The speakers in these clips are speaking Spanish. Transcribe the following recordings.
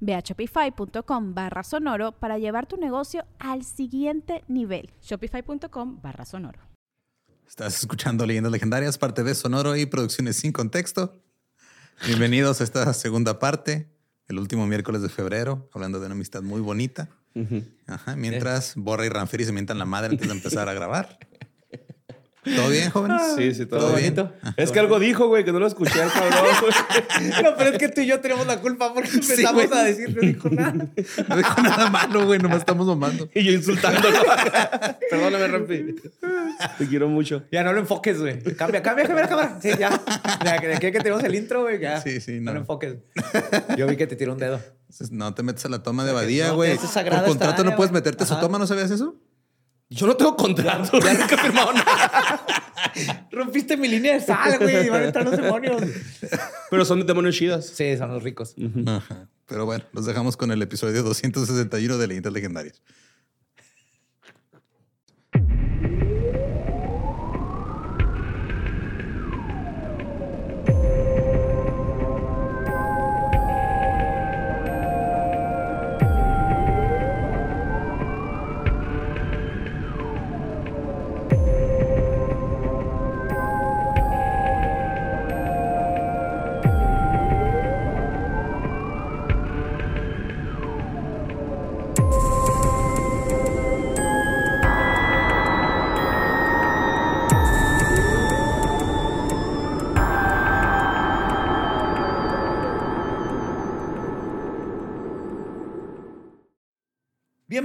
Ve a shopify.com barra sonoro para llevar tu negocio al siguiente nivel. Shopify.com barra sonoro. Estás escuchando Leyendas Legendarias, parte de Sonoro y Producciones sin Contexto. Bienvenidos a esta segunda parte, el último miércoles de febrero, hablando de una amistad muy bonita. Ajá, mientras Borra y Ranferi se mientan la madre antes de empezar a grabar. ¿Todo bien, jóvenes? Sí, sí, todo, bonito. es que algo dijo, güey, que no lo escuché al cabrón. no, pero es que tú y yo tenemos la culpa porque empezamos a decir, no dijo nada. No dijo nada malo, güey, nomás estamos mamando. y yo insultándolo. Perdóname, Rampi. Te quiero mucho. Ya no lo enfoques, güey. Cambia, cambia, cambia la cámara. Sí, ya. De aquí que tenemos el intro, güey, ya. Sí, sí, no. No lo enfoques. Yo vi que te tiró un dedo. No te metes a la toma de Badía, güey. es sagrado Por contrato área, no puedes meterte a su toma, ¿no sabías eso? Yo no tengo contrato. Ya nunca he firmado nada. Rompiste mi línea de sal, güey. Van a entrar los demonios. Pero son demonios chidas. Sí, son los ricos. Ajá. Pero bueno, los dejamos con el episodio 261 de Leyendas Legendarias.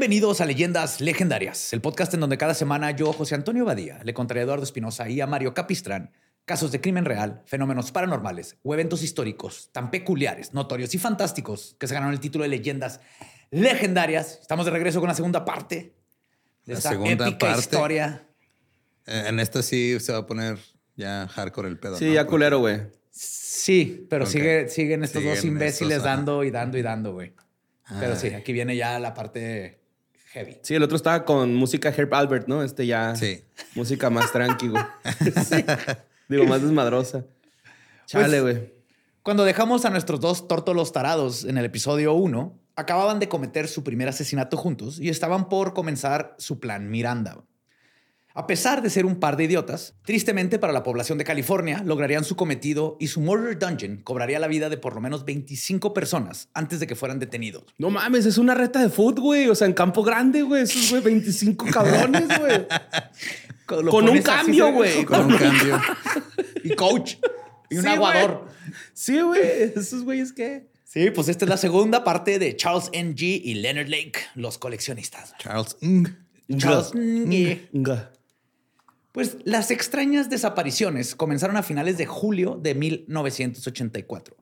Bienvenidos a Leyendas Legendarias, el podcast en donde cada semana yo, José Antonio Badía, le contaré a Eduardo Espinosa y a Mario Capistrán casos de crimen real, fenómenos paranormales o eventos históricos tan peculiares, notorios y fantásticos que se ganaron el título de Leyendas Legendarias. Estamos de regreso con la segunda parte de La esta segunda épica parte. historia. Eh, En esta sí se va a poner ya hardcore el pedo. Sí, ¿no? ya culero, güey. Sí, pero Ok. sigue, siguen estos Siguen dos imbéciles estos, dando y dando y dando, güey. Pero sí, Ay. aquí viene ya la parte heavy. Sí, el otro estaba con música Herb Albert, ¿no? Este ya. Sí. Música más tranqui, güey. Digo, más desmadrosa. Chale, güey. Cuando dejamos a nuestros dos tórtolos tarados en el episodio 1, acababan de cometer su primer asesinato juntos y estaban por comenzar su plan Miranda. A pesar de ser un par de idiotas, tristemente para la población de California lograrían su cometido y su Murder Dungeon cobraría la vida de por lo menos 25 personas antes de que fueran detenidos. No mames, es una reta de foot, güey. O sea, en campo grande, güey. Esos, güey, 25 cabrones, güey. Con un cambio, güey. Con un cambio. Y coach. Y un Sí, aguador. Sí, güey. Esos güeyes, ¿qué? Sí, pues esta es la segunda parte de Charles N.G. y Leonard Lake, los coleccionistas. Charles Ng. Charles Ng. Pues las extrañas desapariciones comenzaron a finales de julio de 1984.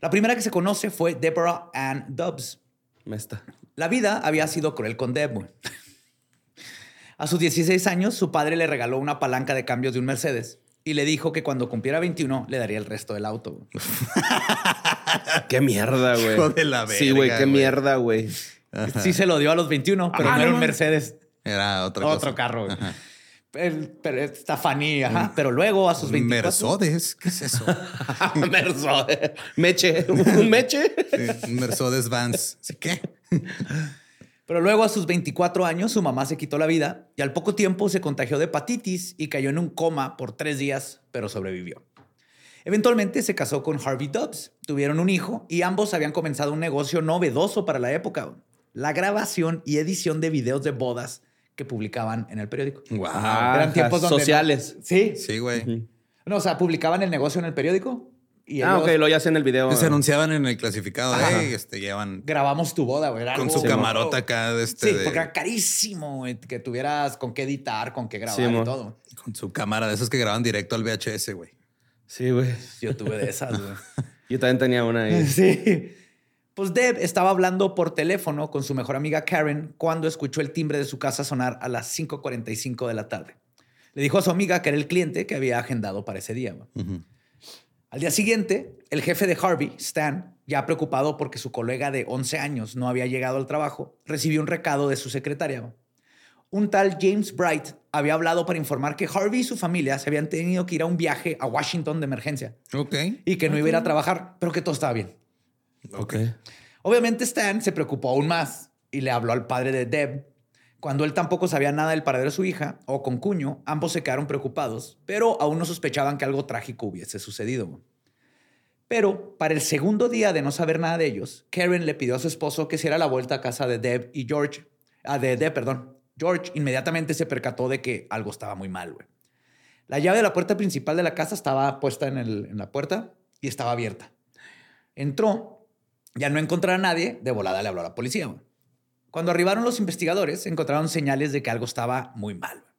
La primera que se conoce fue Deborah Ann Dobbs. Me está. La vida había sido cruel con Deb. güey. A sus 16 años, su padre le regaló una palanca de cambios de un Mercedes y le dijo que cuando cumpliera 21 le daría el resto del auto. Qué mierda, güey. Hijo de la Sí, güey, qué mierda, güey. Sí se lo dio a los 21, pero Ah, no era un. Mercedes. Era otra cosa. Otro carro. güey. El- ajá. Pero luego a sus 24... Mercedes. ¿Qué es eso? Mercedes. Meche. ¿Un meche? Sí, Mercedes Vans. ¿Sí qué? Pero luego a sus 24 años su mamá se quitó la vida y al poco tiempo se contagió de hepatitis y cayó en un coma por tres días, pero sobrevivió. Eventualmente se casó con Harvey Dobbs, tuvieron un hijo y ambos habían comenzado un negocio novedoso para la época, la grabación y edición de videos de bodas que publicaban en el periódico. Wow. Ah, Eran tiempos donde no- sociales. Sí. Sí, güey. No, o sea, publicaban el negocio en el periódico y Ah, ellos ok, lo ya hacen en el video. Se anunciaban en el clasificado. Ajá. eh, este, llevan grabamos tu boda, güey. Con su camarota acá de este. Sí, de- porque era carísimo güey, que tuvieras con qué editar, con qué grabar Sí, y mo. todo. Con su cámara de esos que graban directo al VHS, güey. Sí, güey. Yo tuve de esas, güey. Yo también tenía una ahí. Sí. Pues Deb estaba hablando por teléfono con su mejor amiga Karen cuando escuchó el timbre de su casa sonar a las 5.45 de la tarde. Le dijo a su amiga que era el cliente que había agendado para ese día. Al día siguiente, el jefe de Harvey, Stan, ya preocupado porque su colega de 11 años no había llegado al trabajo, recibió un recado de su secretaria. Un tal James Bright había hablado para informar que Harvey y su familia se habían tenido que ir a un viaje a Washington de emergencia Ok. y que no iba a ir a trabajar, pero que todo estaba bien. Ok. Obviamente Stan se preocupó aún más y le habló al padre de Deb. Cuando él tampoco sabía nada del paradero de su hija o con cuño, ambos se quedaron preocupados, pero aún no sospechaban que algo trágico hubiese sucedido. Pero para el segundo día de no saber nada de ellos, Karen le pidió a su esposo que hiciera la vuelta a casa de Deb y George. Ah, de Deb, perdón. George inmediatamente se percató de que algo estaba muy mal, güey. La llave de la puerta principal de la casa estaba puesta en, el- en la puerta y estaba abierta. Entró, ya no encontró a nadie, de volada le habló a la policía. güey. Cuando arribaron los investigadores, encontraron señales de que algo estaba muy mal. güey.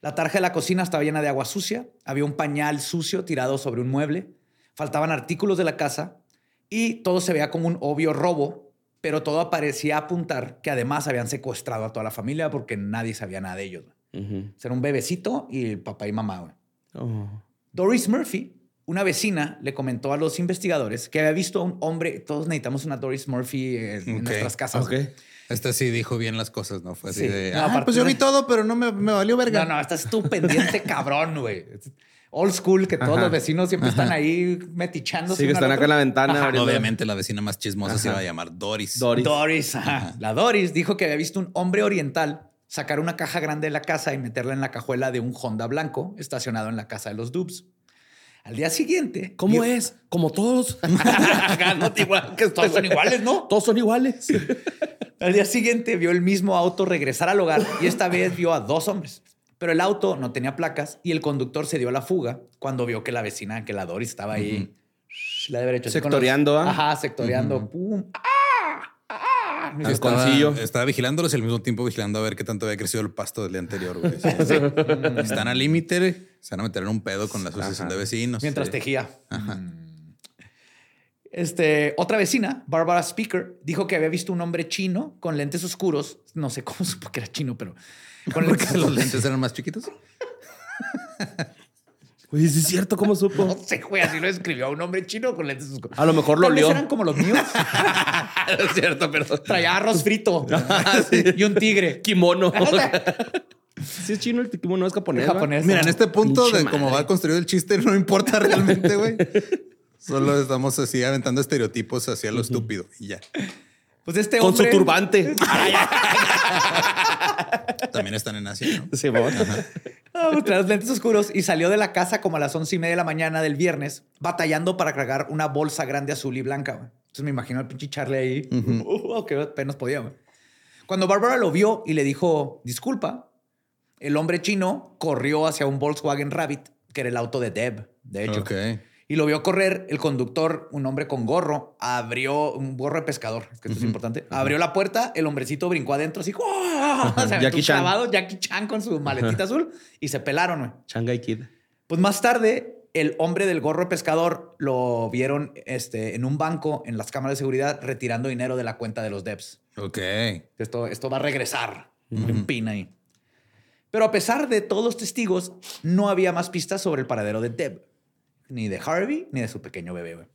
La tarja de la cocina estaba llena de agua sucia, había un pañal sucio tirado sobre un mueble, faltaban artículos de la casa y todo se veía como un obvio robo, pero todo parecía apuntar que además habían secuestrado a toda la familia porque nadie sabía nada de ellos. Ujú. Era un bebecito y el papá y mamá. güey. Oh. Doris Murphy, una vecina, le comentó a los investigadores que había visto a un hombre. Todos necesitamos una Doris Murphy en, en nuestras casas. Ok. Este sí dijo bien las cosas, ¿no? Fue así Sí. de. No, "Ah, pues yo vi todo, pero no me, me valió verga. No, no, estás tú pendiente, cabrón, güey. Old school, que todos Ajá. los vecinos siempre están ahí metichándose. Sí, que están acá en la ventana. Obviamente la vecina más chismosa se iba a llamar Doris. Doris. Doris, ajá. la Doris dijo que había visto un hombre oriental sacar una caja grande de la casa y meterla en la cajuela de un Honda blanco estacionado en la casa de los Dubs. Al día siguiente. ¿Cómo es? Como todos. no, igual, que todos son iguales, ¿no? Todos son iguales. Al día siguiente vio el mismo auto regresar al hogar y esta vez vio a dos hombres. Pero el auto no tenía placas y el conductor se dio a la fuga cuando vio que la vecina, que la Doris estaba ahí. La de haber hecho así con los- Sectoreando, ¿ah? Ajá, sectoreando. Pum. ¡Ah! ¡Ah! Estaba, estaba vigilándolos y al mismo tiempo vigilando a ver qué tanto había crecido el pasto del día anterior. güey. Sí, sí. Están al límite, se van a meter en un pedo con la asociación Ajá. de vecinos. Mientras Sí. tejía. Mm. Este, otra vecina, Barbara Speaker, dijo que había visto un hombre chino con lentes oscuros. No sé cómo supo que era chino, pero con lentes Porque los lentes eran más chiquitos. Oye, sí es cierto, ¿cómo No supo? sé, güey, así lo escribió un hombre chino con lentes oscuros. A lo mejor lo olió. eran como los míos. es cierto, pero. Traía arroz frito y un tigre. Kimono. sí es chino el kimono, es japonés. Japonés. Mira, en este punto de cómo madre. va construido el chiste, no importa realmente, güey. Solo estamos así aventando estereotipos hacia lo estúpido y ya. Pues este Con hombre. su turbante. También están en Asia, ¿no? Sí, vamos. Ah, pues, traía los lentes oscuros y salió de la casa como a las once y media de la mañana del viernes, batallando para cargar una bolsa grande azul y blanca. Entonces me imagino al pinche Charlie ahí. Uh, que apenas podía. Cuando Bárbara lo vio y le dijo disculpa, el hombre chino corrió hacia un Volkswagen Rabbit, que era el auto de Deb, de hecho. Ok. Y lo vio correr. El conductor, un hombre con gorro, abrió un gorro de pescador, que esto es importante. Abrió la puerta, el hombrecito brincó adentro así. ¡guau! Se aventó Jackie Chan. clavado, Jackie Chan con su maletita azul y se pelaron. güey. Shanghai Kid. Pues más tarde, el hombre del gorro de pescador lo vieron este, en un banco en las cámaras de seguridad retirando dinero de la cuenta de los Debs. Ok. Esto, esto va a regresar. Un pin ahí. Pero a pesar de todos los testigos, no había más pistas sobre el paradero de Deb, ni de Harvey, ni de su pequeño bebé.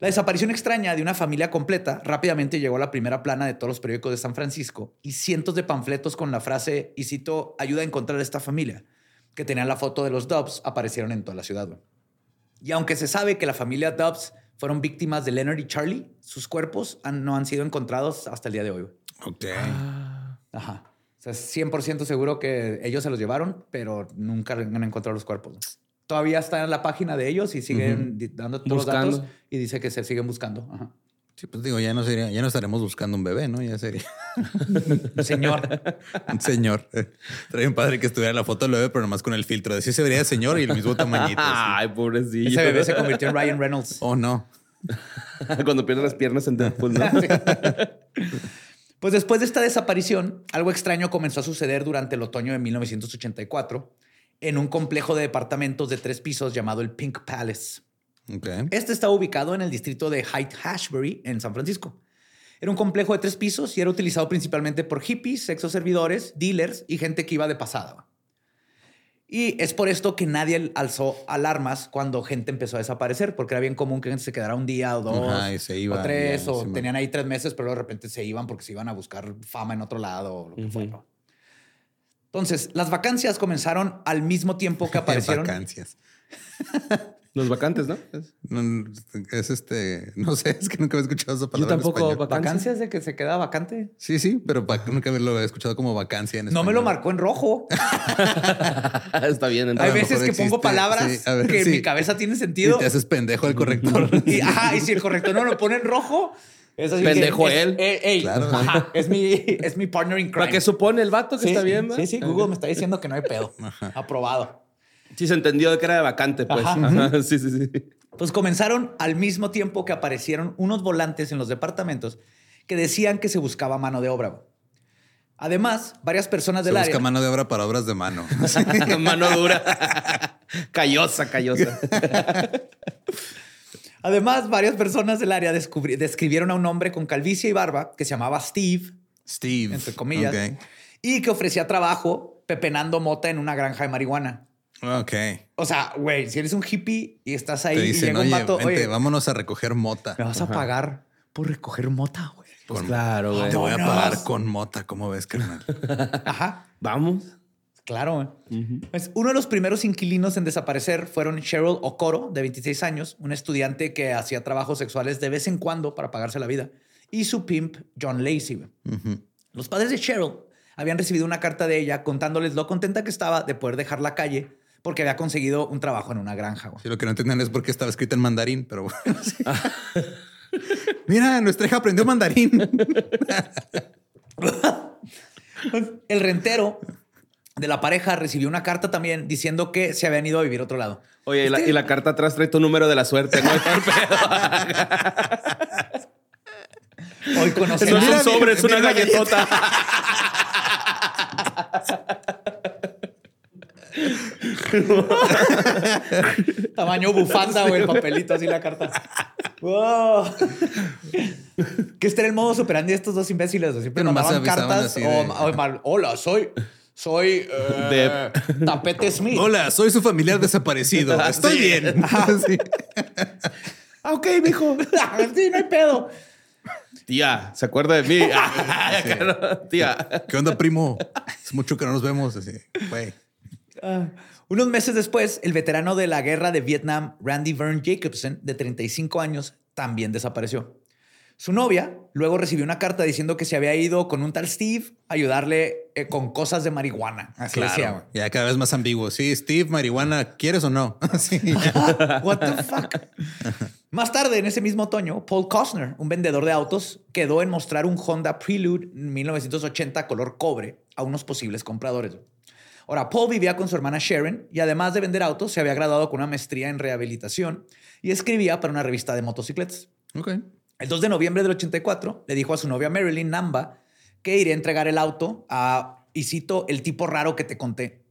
La desaparición extraña de una familia completa rápidamente llegó a la primera plana de todos los periódicos de San Francisco y cientos de panfletos con la frase, y cito, ayuda a encontrar a esta familia, que tenían la foto de los Dubs, aparecieron en toda la ciudad. Y aunque se sabe que la familia Dubs fueron víctimas de Leonard y Charlie, sus cuerpos han- no han sido encontrados hasta el día de hoy. Ok. Ajá. O sea, es 100% seguro que ellos se los llevaron, pero nunca han encontrado los cuerpos. Todavía está en la página de ellos y siguen dando todos los datos y dice que se siguen buscando. Ajá. Sí, pues digo, ya no sería, ya no estaremos buscando un bebé, ¿no? Ya sería Señor. un señor. Trae un padre que estuviera en la foto del bebé, pero nomás con el filtro. Decía se vería de señor y el mismo tamañito. así. Ay, pobrecillo. Ese bebé se convirtió en Ryan Reynolds. Oh, no. Cuando pierde las piernas en Deadpool, ¿no? Pues después de esta desaparición, algo extraño comenzó a suceder durante el otoño de 1984 en un complejo de departamentos de tres pisos llamado el Pink Palace. Ok. Este estaba ubicado en el distrito de Hyde Hashbury, en San Francisco. Era un complejo de tres pisos y era utilizado principalmente por hippies, sexo servidores, dealers y gente que iba de pasada. Y es por esto que nadie alzó alarmas cuando gente empezó a desaparecer, porque era bien común que gente se quedara un día o dos Ajá, y se iba, o tres, ya, o tenían ahí tres meses, pero de repente se iban porque se iban a buscar fama en otro lado o lo que fuera. Entonces, las vacancias comenzaron al mismo tiempo que aparecieron. Vacancias. Los vacantes, ¿no? Es- No, es este, no sé, es que nunca había escuchado esa Yo palabra. en tampoco. español. vacancias. ¿Vacancias de que se queda vacante? Sí, sí, pero nunca lo había escuchado como vacancia en No español. me lo marcó en rojo. Está bien. Hay entonces. veces mejor que pongo palabras sí, a ver, que en mi cabeza tiene Y sentido. te haces pendejo al corrector. Y, ajá, y si el corrector no lo pone en rojo, es así Pendejo él. eh, ey, Claro. ajá, es mi, es mi partner in crime. ¿Para qué supone el vato que sí, está bien? va? Sí, sí, Google me está diciendo que no hay pedo. Aprobado. Sí, se entendió de que era de vacante, pues. Ajá. Ajá, Sí, sí, sí. Pues comenzaron al mismo tiempo que aparecieron unos volantes en los departamentos que decían que se buscaba mano de obra. Además, varias personas Se del busca área. mano de obra para obras de mano. Mano dura. callosa, callosa. Además, varias personas del área describieron a un hombre con calvicie y barba que se llamaba Steve, Steve. entre comillas, Ok. y que ofrecía trabajo pepenando mota en una granja de marihuana. Ok. O sea, güey, si eres un hippie y estás ahí Te y dicen, llega un oye, vato, vente, oye, vámonos a recoger mota. me vas a pagar por recoger mota, güey. Pues Con- claro, güey. Te voy a pagar con mota, ¿cómo ves, carnal? Ajá, Vamos. Claro. Pues, uno de los primeros inquilinos en desaparecer fueron Cheryl Okoro, de 26 años, un estudiante que hacía trabajos sexuales de vez en cuando para pagarse la vida, y su pimp, John Lacey. Los padres de Cheryl habían recibido una carta de ella contándoles lo contenta que estaba de poder dejar la calle porque había conseguido un trabajo en una granja. Sí, lo que no entienden es por qué estaba escrito en mandarín, pero bueno. sí. Mira, nuestra hija aprendió mandarín. El rentero de la pareja recibió una carta también diciendo que se habían ido a vivir a otro lado. Oye, y la, Este- y la carta atrás trae tu número de la suerte, ¿no? Hoy conocí no es un sobre, es una galletota. tamaño bufanda o el papelito así la carta. Wow. que este era el modo superandi de estos dos imbéciles. güey. Siempre mandaban cartas así o, de- o mal, hola, soy soy eh, Tapete Smith. Hola, soy su familiar desaparecido. Estoy Sí. bien. Sí. Ah, ok, mijo. sí, no hay pedo. Tía, ¿se acuerda de mí? Ah, Tía. ¿Qué onda, primo? Es mucho que no nos vemos. Así, güey. Ah. Unos meses después, el veterano de la guerra de Vietnam, Randy Vern Jacobson, de 35 años, también desapareció. Su novia luego recibió una carta diciendo que se había ido con un tal Steve a ayudarle eh, con cosas de marihuana. Así decía. Claro. Ya cada vez más ambiguo. Sí, Steve, marihuana, ¿quieres o no? Sí. What the fuck? Más tarde, en ese mismo otoño, Paul Costner, un vendedor de autos, quedó en mostrar un Honda Prelude 1980 color cobre a unos posibles compradores. Ahora, Paul vivía con su hermana Sharon y además de vender autos, se había graduado con una maestría en rehabilitación y escribía para una revista de motocicletas. Ok. El 2 de noviembre del 84 le dijo a su novia Marilyn Namba que iría a entregar el auto a, y cito, el tipo raro que te conté.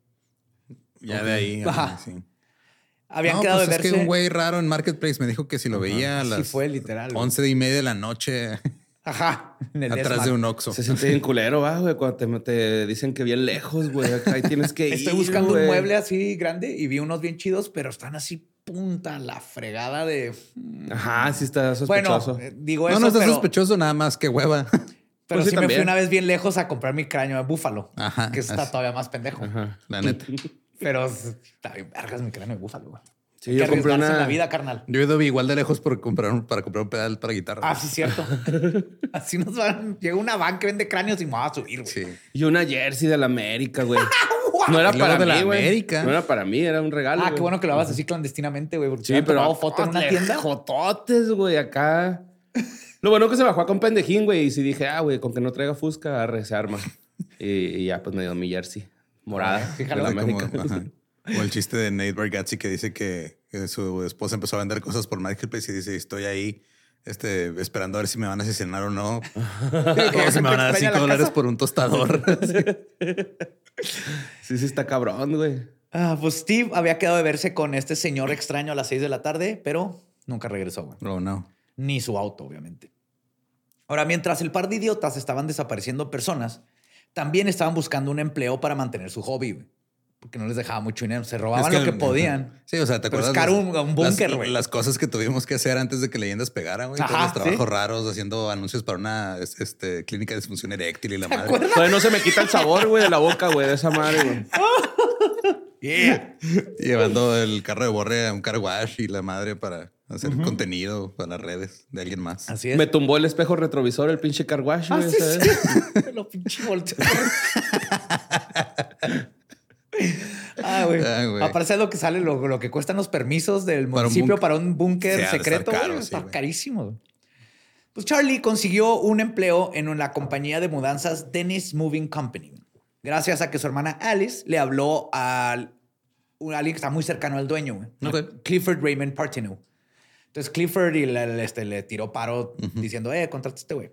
Ya de ahí. Ajá. sí. Habían No, quedado pues de es verse. que un güey raro en Marketplace me dijo que si lo veía a las fue, literal, güey. 11 y media de la noche Ajá. en el atrás de un Oxxo. Se siente bien culero, va, güey, cuando te, te dicen que bien lejos, güey. Acá ahí tienes que ir. Estoy buscando güey. un mueble así grande y vi unos bien chidos, pero están así punta la fregada de. Ajá, sí está Bueno, sospechoso. eh, digo No, eso, no está pero, sospechoso nada más que hueva. pero Pues sí, sí me fui una vez bien lejos a comprar mi cráneo de búfalo, Ajá, que está así. todavía más pendejo. Ajá. La neta. Pero está bien vergas mi cráneo de búfalo. güey. Sí, yo compré una- en la vida, carnal. Yo he ido igual de lejos por comprar un, para comprar un pedal para guitarra. Ah, sí, cierto. Así nos van. Llega una van que vende cráneos y me va a subir, güey. sí. Y una jersey de la América, güey. No era para de la mí, güey. América. No era para mí, era un regalo. Ah, güey. qué bueno que lo hagas así clandestinamente, güey. Porque Sí, pero tomado foto en una tienda. Jototes, güey, acá. Lo bueno que se bajó con pendejín, güey. Y si dije, ah, güey, con que no traiga Fusca, arre, se arma. y, y ya, pues me dio mi jersey morada. de la Era como-. O el chiste de Nate Bargatze que dice que, que su esposa empezó a vender cosas por Marketplace y dice, estoy ahí este, esperando a ver si me van a asesinar o no. o si me van a dar Extraña 5 la dólares por un tostador. Sí, sí, está cabrón, güey. Ah, pues Steve había quedado de verse con este señor extraño a las 6 de la tarde, pero nunca regresó, güey. oh, no. Ni su auto, obviamente. Ahora, mientras el par de idiotas estaban desapareciendo personas, también estaban buscando un empleo para mantener su hobby, güey. Porque no les dejaba mucho dinero. Se robaban Es lo que podían. Sí, o sea, ¿te acuerdas? las- un- un búnker, las- güey. Las, cosas que tuvimos que hacer antes de que Leyendas pegaran, güey. Todos los trabajos sí. raros, haciendo anuncios para una es- este, clínica de disfunción eréctil y la madre. Todavía no se me quita el sabor, güey, de la boca, güey, de esa madre, güey. Yeah. Llevando el carro de borre a un car wash y la madre para hacer contenido para las redes de alguien más. Así es. Me tumbó el espejo retrovisor, el pinche Ah, sí, ¿sabes? sí. Lo pinche volteo. Ah, güey. Ah, güey. Aparte de lo que sale, lo, lo que cuestan los permisos del Para municipio para un búnker secreto, güey, caro, sí, está carísimo. Pues Charlie consiguió un empleo en la compañía de mudanzas Dennis Moving Company. Gracias a que su hermana Alice le habló a un- alguien que está muy cercano al dueño. Clifford Raymond Partenow. Entonces Clifford y le, este, le tiró paro diciendo, eh, contrata a este güey.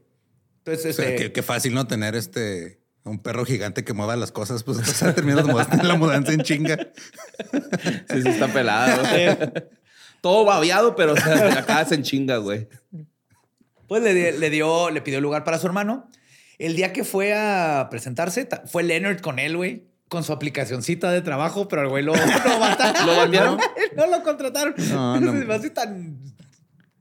Entonces, O sea, este, qué, qué fácil no tener este un perro gigante que mueva las cosas, pues está terminando de la mudanza en chinga. Sí, sí, está pelado. güey. Todo babeado, pero o sea, acá se chinga, güey. Pues le, le dio, le pidió lugar para su hermano. El día que fue a presentarse, ta- fue Leonard con él, güey, con su aplicacioncita de trabajo, pero el güey lo, lo mataron. ¿Lo bandearon? No, lo contrataron. No, no. Se me hace tan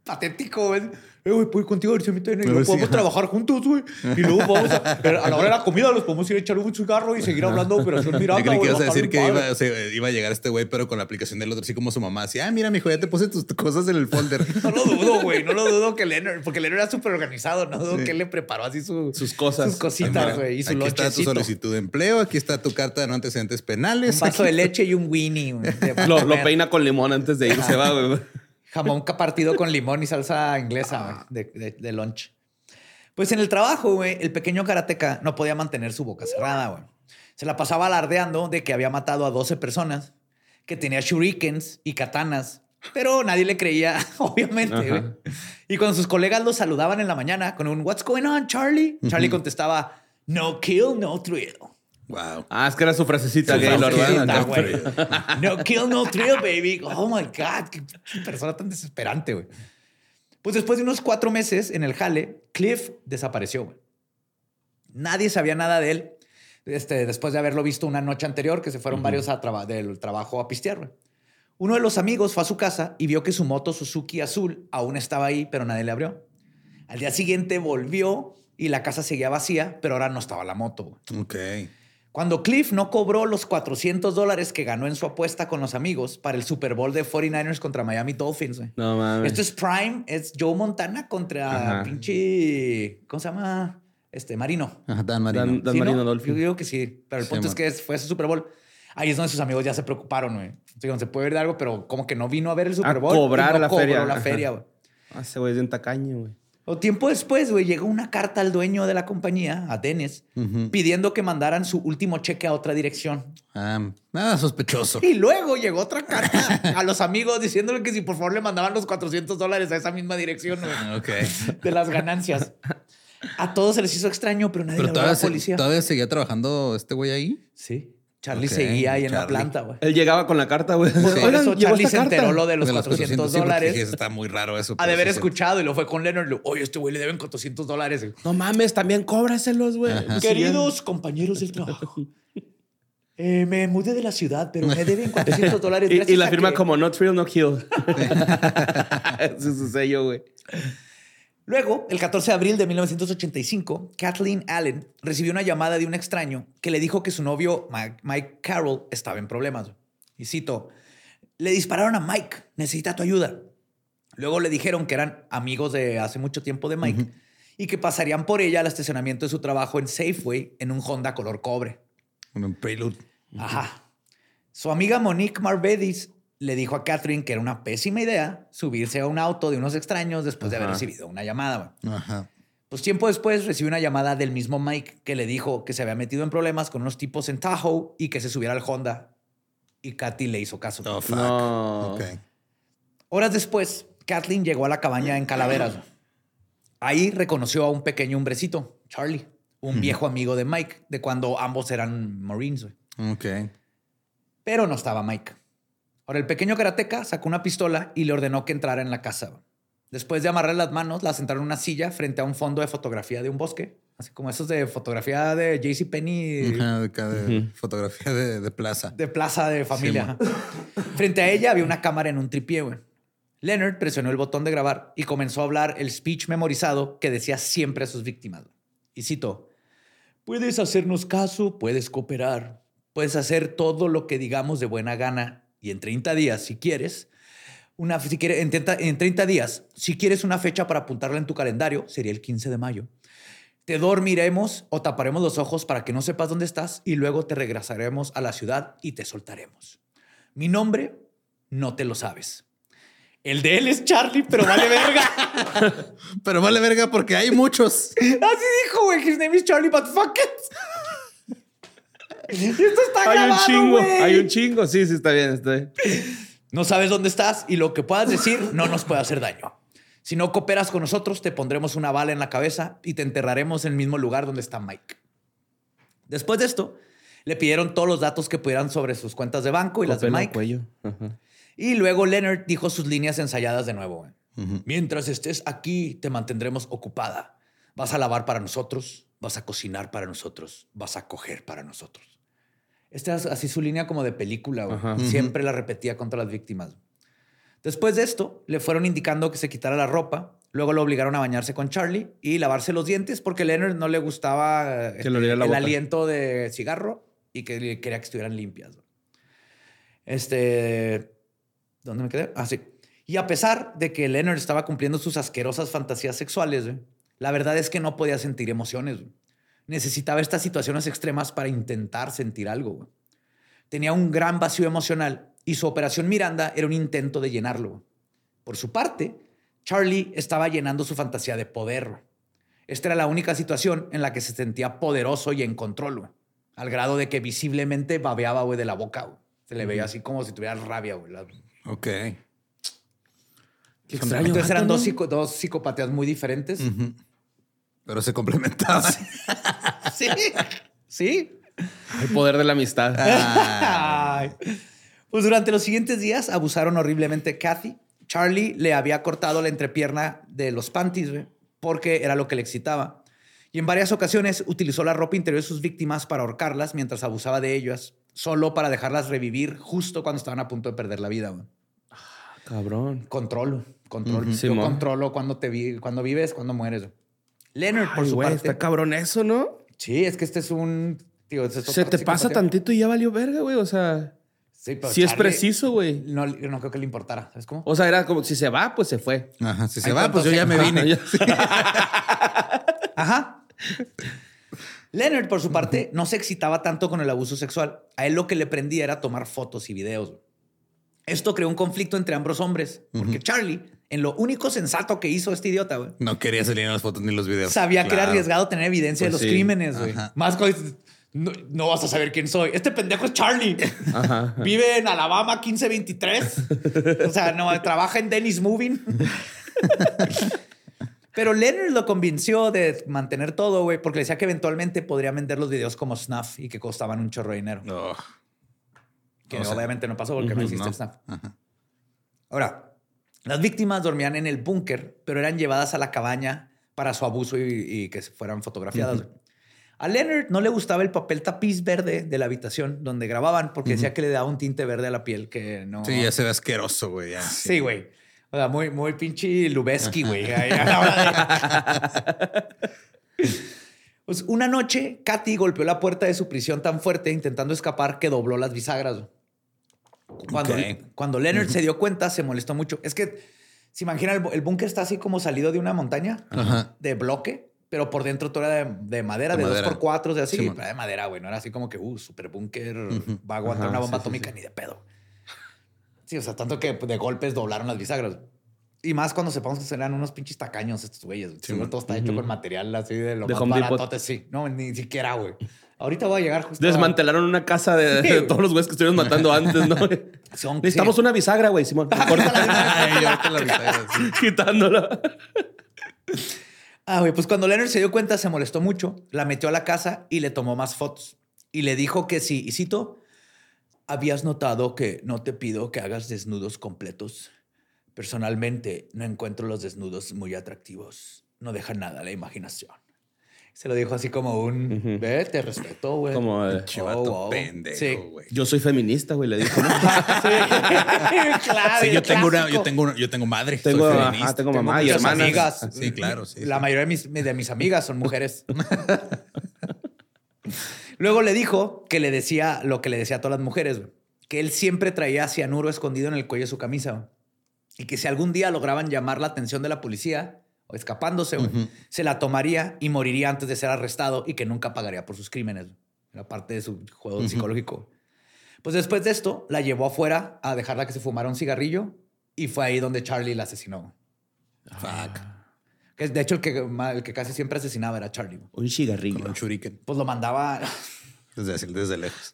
patético, güey. Eh, güey, puedo ir contigo a ver si a mí también. Y Pero luego sí, podemos ajá. trabajar juntos, güey. Y luego vamos a, a la hora de la comida, los podemos ir a echar un cigarro y seguir hablando de Operación Yo Miranda. creí que güey, ibas a decir que iba, o sea, iba a llegar este güey, pero con la aplicación del otro, así como su mamá. Así, ah, mira, mijo, ya te puse tus cosas en el folder. No lo dudo, güey. No lo dudo que Leonard, porque Leonard era súper organizado. No dudo Sí. que él le preparó así su- Sus cosas. sus cositas, Mira, güey. Y su aquí está tu solicitud de empleo, aquí está tu carta de no antecedentes penales. Un vaso aquí- de leche y un winnie. güey, de Lo, lo peina con limón antes de irse, va, güey. Jamón partido con limón y salsa inglesa güey, de, de, de lunch. Pues en el trabajo, güey, el pequeño karateca no podía mantener su boca cerrada, güey. Se la pasaba alardeando de que había matado a 12 personas, que tenía shurikens y katanas, pero nadie le creía, obviamente, güey. Y cuando sus colegas lo saludaban en la mañana con un What's going on, Charlie? Charlie contestaba, No kill, no thrill. Wow. Ah, es que era su frasecita gay. No kill, no thrill, baby. Oh my God, qué persona tan desesperante, güey. Pues después de unos cuatro meses en el jale, Cliff desapareció, güey. Nadie sabía nada de él. Este, después de haberlo visto una noche anterior, que se fueron varios a traba- del trabajo a pistear, güey. Uno de los amigos fue a su casa y vio que su moto Suzuki azul aún estaba ahí, pero nadie le abrió. Al día siguiente volvió y la casa seguía vacía, pero ahora no estaba la moto. güey. Ok. Cuando Cliff no cobró los 400 dólares que ganó en su apuesta con los amigos para el Super Bowl de 49ers contra Miami Dolphins, güey. No mames. Esto es Prime, es Joe Montana contra Ajá. pinche. ¿Cómo se llama? Este, Marino. Ajá, Dan Marino. Dan- Dan ¿Sí, no? Marino Dolphin. Yo digo que sí, pero el Sí, punto es que fue ese Super Bowl. Ahí es donde sus amigos ya se preocuparon, güey. Dijeron, se puede ver de algo, pero como que no vino a ver el Super A Bowl. y cobrar no la cobró feria. la feria, güey. Ah, ese güey es bien tacaño, güey. O tiempo después, güey, llegó una carta al dueño de la compañía, a Dennis, pidiendo que mandaran su último cheque a otra dirección. Ah, nada sospechoso. Y luego llegó otra carta a los amigos diciéndole que si por favor le mandaban los 400 dólares a esa misma dirección Ah, de las ganancias. A todos se les hizo extraño, pero nadie Pero le habló a todavía, la se- policía. todavía seguía trabajando este güey ahí. Sí. Charlie seguía ahí en la planta, güey. Él llegaba con la carta, güey. Por eso Charlie se enteró lo de los De 400 sí, porque dólares. Está muy raro eso. Ha de haber sí, sí. escuchado y lo fue con Leonard. Oye, este güey le deben 400 dólares. No mames, también cóbraselos, güey. Queridos compañeros del trabajo, eh, me mudé de la ciudad, pero me deben 400 dólares. Y, y la a firma que- como Not Real, No Kill. Ese es su sello, güey. Luego, el 14 de abril de 1985, Kathleen Allen recibió una llamada de un extraño que le dijo que su novio Mike, Carroll estaba en problemas. Y cito, le dispararon a Mike, necesita tu ayuda. Luego le dijeron que eran amigos de hace mucho tiempo de Mike y que pasarían por ella al estacionamiento de su trabajo en Safeway en un Honda color cobre. Un prelude. Ajá. Su amiga Monique Marvedis le dijo a Catherine que era una pésima idea subirse a un auto de unos extraños después de haber recibido una llamada. Ajá. Pues tiempo después recibió una llamada del mismo Mike que le dijo que se había metido en problemas con unos tipos en Tahoe y que se subiera al Honda. Y Katy le hizo caso. Oh, fuck. No. Horas después, Kathleen llegó a la cabaña en Calaveras. Ahí reconoció a un pequeño hombrecito, Charlie, un viejo amigo de Mike, de cuando ambos eran Marines. Ok. Pero no estaba Mike. Ahora, el pequeño karateca sacó una pistola y le ordenó que entrara en la casa. Después de amarrar las manos, la sentaron en una silla frente a un fondo de fotografía de un bosque, así como esos de fotografía de JCPenney Ajá, de fotografía de, de plaza. de plaza de familia. Frente a ella había una cámara en un tripié, güey. Leonard presionó el botón de grabar y comenzó a hablar el speech memorizado que decía siempre a sus víctimas. Y cito, puedes hacernos caso, puedes cooperar, puedes hacer todo lo que digamos de buena gana y en 30 días, si quieres, una, si quieres, en, 30, en 30 días, si quieres una fecha para apuntarla en tu calendario, sería el 15 de mayo. Te dormiremos o taparemos los ojos para que no sepas dónde estás y luego te regresaremos a la ciudad y te soltaremos. Mi nombre no te lo sabes. El de él es Charlie, pero vale verga. Pero vale verga porque hay muchos. Así dijo, güey. His name is Charlie, but fuck it. Esto está Hay un chingo, hay un chingo. Sí, sí, está bien, está bien. No sabes dónde estás y lo que puedas decir no nos puede hacer daño. Si no cooperas con nosotros, te pondremos una bala en la cabeza y te enterraremos en el mismo lugar donde está Mike. Después de esto, le pidieron todos los datos que pudieran sobre sus cuentas de banco y las de Mike. cuello. Ajá. Y luego Leonard dijo sus líneas ensayadas de nuevo. Mientras estés aquí, te mantendremos ocupada. Vas a lavar para nosotros, vas a cocinar para nosotros, vas a coger para nosotros. Esta es así su línea como de película. güey. Siempre la repetía contra las víctimas. Después de esto, le fueron indicando que se quitara la ropa. Luego lo obligaron a bañarse con Charlie y lavarse los dientes porque a Leonard no le gustaba la el aliento de cigarro y que quería que estuvieran limpias. Este, ¿Dónde me quedé? Ah, sí. Y a pesar de que Leonard estaba cumpliendo sus asquerosas fantasías sexuales, la verdad es que no podía sentir emociones. Necesitaba estas situaciones extremas para intentar sentir algo. güey. Tenía un gran vacío emocional y su operación Miranda era un intento de llenarlo. güey. Por su parte, Charlie estaba llenando su fantasía de poder. güey. Esta era la única situación en la que se sentía poderoso y en control, al grado de que visiblemente babeaba de la boca. Se le veía así como si tuviera rabia. La- Ok. Qué extraño. Entonces eran dos psicopatías muy diferentes. Pero se complementaban. Sí. Sí. El poder de la amistad. Ay. Pues durante los siguientes días abusaron horriblemente de Kathy. Charlie le había cortado la entrepierna de los panties, porque era lo que le excitaba. Y en varias ocasiones utilizó la ropa interior de sus víctimas para ahorcarlas mientras abusaba de ellas, solo para dejarlas revivir justo cuando estaban a punto de perder la vida. Cabrón. Controlo, control. Ujú. Yo controlo cuando te vi, cuando vives, cuando mueres. Leonard, por su parte. está cabrón eso, ¿no? Sí, es que este es un. Tío, este es Se te pasa tantito y ya valió verga, güey. O sea, Sí, pero si es preciso, güey. No, no creo que le importara. ¿Sabes cómo? O sea, era como si se va, pues se fue. Ajá, si se Ay, va, pues yo ya me ¿cuántos- vine. Ajá. Leonard, por su parte, no se excitaba tanto con el abuso sexual. A él lo que le prendía era tomar fotos y videos. Esto creó un conflicto entre ambos hombres, porque Charlie, en lo único sensato que hizo este idiota, güey, No quería salir en las fotos ni los videos. sabía que era arriesgado tener evidencia Pues de los sí. crímenes, güey. Más cosas. No, no vas a saber quién soy. Este pendejo es Charlie. Ajá. Vive en Alabama 1523. O sea, no, trabaja en Dennis Moving. Pero Leonard lo convenció de mantener todo, güey, porque le decía que eventualmente podría vender los videos como snuff y que costaban un chorro de dinero. Oh, Que o sea, obviamente no pasó porque no existe no. snuff. Ahora, las víctimas dormían en el búnker, pero eran llevadas a la cabaña para su abuso y, y que fueran fotografiadas. A Leonard no le gustaba el papel tapiz verde de la habitación donde grababan porque decía que le daba un tinte verde a la piel que no... Sí, ya se ve asqueroso, güey. Sí, güey. O sea, muy, muy pinche Lubeski, güey. Pues una noche, Katy golpeó la puerta de su prisión tan fuerte intentando escapar que dobló las bisagras. Cuando, Ok. cuando Leonard se dio cuenta, se molestó mucho. Es que, se imagina, el, el búnker está así como salido de una montaña Ajá. de bloque, pero por dentro todo era de, de madera, De de, madera. 2x4, de así. Sí, de madera, güey. No era así como que, uh, super búnker, va a aguantar Ajá, una bomba sí, atómica sí. ni de pedo. Sí, o sea, tanto que de golpes doblaron las bisagras. Y más cuando sepamos que serán unos pinches tacaños estos güeyes. Seguro todo está hecho con material así de lo De más baratote, sí. No, ni siquiera, güey. Ahorita voy a llegar justo a- Desmantelaron una casa de, Sí, de güey. todos los güeyes que estuvieron matando antes, ¿no? Son- Necesitamos sí. una bisagra, güey, Simón. Ahorita la bisagra. Quitándola. Ah, güey, pues cuando Leonard se dio cuenta se molestó mucho, la metió a la casa y le tomó más fotos. Y le dijo que sí, y cito, habías notado que no te pido que hagas desnudos completos. Personalmente no encuentro los desnudos muy atractivos. No deja nada a la imaginación. Se lo dijo así como un, ve, te respeto, güey. Como, eh, Pinche Oh, vato wow. pendejo, Sí. güey. Yo soy feminista, güey, le dijo. ¿no? claro, Sí, el yo tengo una, yo tengo una- yo tengo madre. Tengo, soy ajá, feminista. tengo Tengo mamá y hermanas. amigas. Sí, claro, sí, La sí. mayoría de mis, de mis amigas son mujeres. Luego le dijo que le decía lo que le decía a todas las mujeres, güey, que él siempre traía cianuro escondido en el cuello de su camisa güey, y que si algún día lograban llamar la atención de la policía o escapándose, güey, se la tomaría y moriría antes de ser arrestado y que nunca pagaría por sus crímenes. Era parte de su juego psicológico. Pues después de esto, la llevó afuera a dejarla que se fumara un cigarrillo y fue ahí donde Charlie la asesinó. Fuck. Que de hecho el que, el que casi siempre asesinaba era Charlie. Un cigarrillo. Con un shuriken. Pues lo mandaba. Desde, lejos.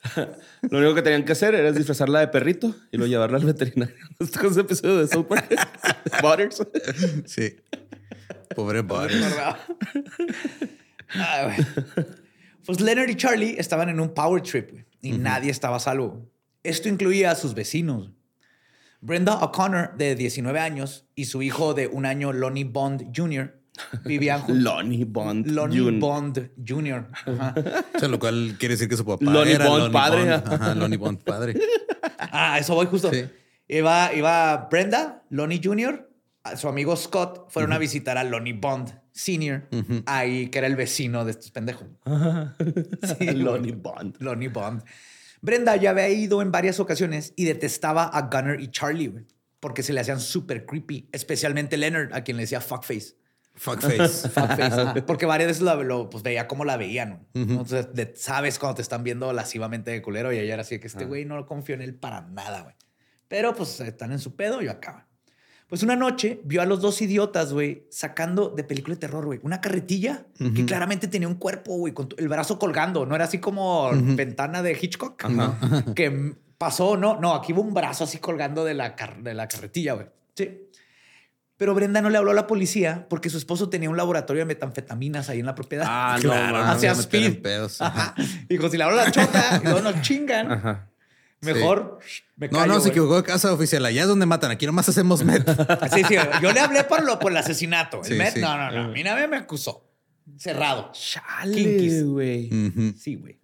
Lo único que tenían que hacer era disfrazarla de perrito y luego llevarla al veterinario. Esto con ese episodio de South Park. Butters. Sí. Pobre. Ah, güey. pues Leonard y Charlie estaban en un power trip y nadie estaba a salvo. Esto incluía a sus vecinos. Brenda O'Connor, de 19 años, y su hijo de un año, Lonnie Bond Jr., vivían juntos. Lonnie Bond. Lonnie Jun. Bond Jr. Ajá. O sea, lo cual quiere decir que su papá Lonnie era Bond Lonnie padre. Bond. Ajá, Lonnie Bond padre. Ah, eso voy justo. Sí. Iba, iba Brenda, Lonnie Jr., su amigo Scott, fueron a visitar a Lonnie Bond Sr., ahí que era el vecino de estos pendejos. Sí, Lonnie. Bond. Lonnie Bond. Brenda ya había ido en varias ocasiones y detestaba a Gunner y Charlie, porque se le hacían súper creepy, especialmente Leonard, a quien le decía fuckface. Fuckface. Fuckface, porque varias veces lo, lo, pues, veía cómo la veían. Entonces, de- sabes cuando te están viendo lascivamente de culero y era así que este güey no confío en él para nada, güey. Pero pues están en su pedo y acaba. Pues una noche vio a los dos idiotas, güey, sacando de película de terror, güey, una carretilla que claramente tenía un cuerpo, güey, con el brazo colgando. No era así como ventana de Hitchcock, que pasó, no, no, aquí hubo un brazo así colgando de la, car- de la carretilla, güey. Sí. Pero Brenda no le habló a la policía porque su esposo tenía un laboratorio de metanfetaminas ahí en la propiedad. Ah, no, Claro, no meter en speed. pedos. Ajá. Dijo, si le hablo a la chota y luego nos chingan, Ajá. Mejor me No, no, se equivocó de casa oficial. Allá es donde matan. Aquí nomás hacemos met. Sí, sí, yo le hablé por, lo, por el asesinato. Sí, el Met, sí. no, no, no. A mí nadie me acusó. Cerrado. Chale, güey. Sí, güey.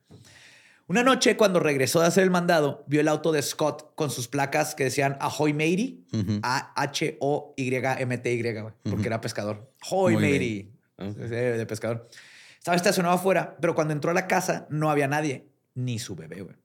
Una noche, cuando regresó de hacer el mandado, vio el auto de Scott con sus placas que decían Ahoy Matey, A-H-O-Y-M-T-Y, güey, porque era pescador. Ahoy Matey. Sí, De pescador. Estaba estacionado afuera, pero cuando entró a la casa no había nadie, ni su bebé, güey.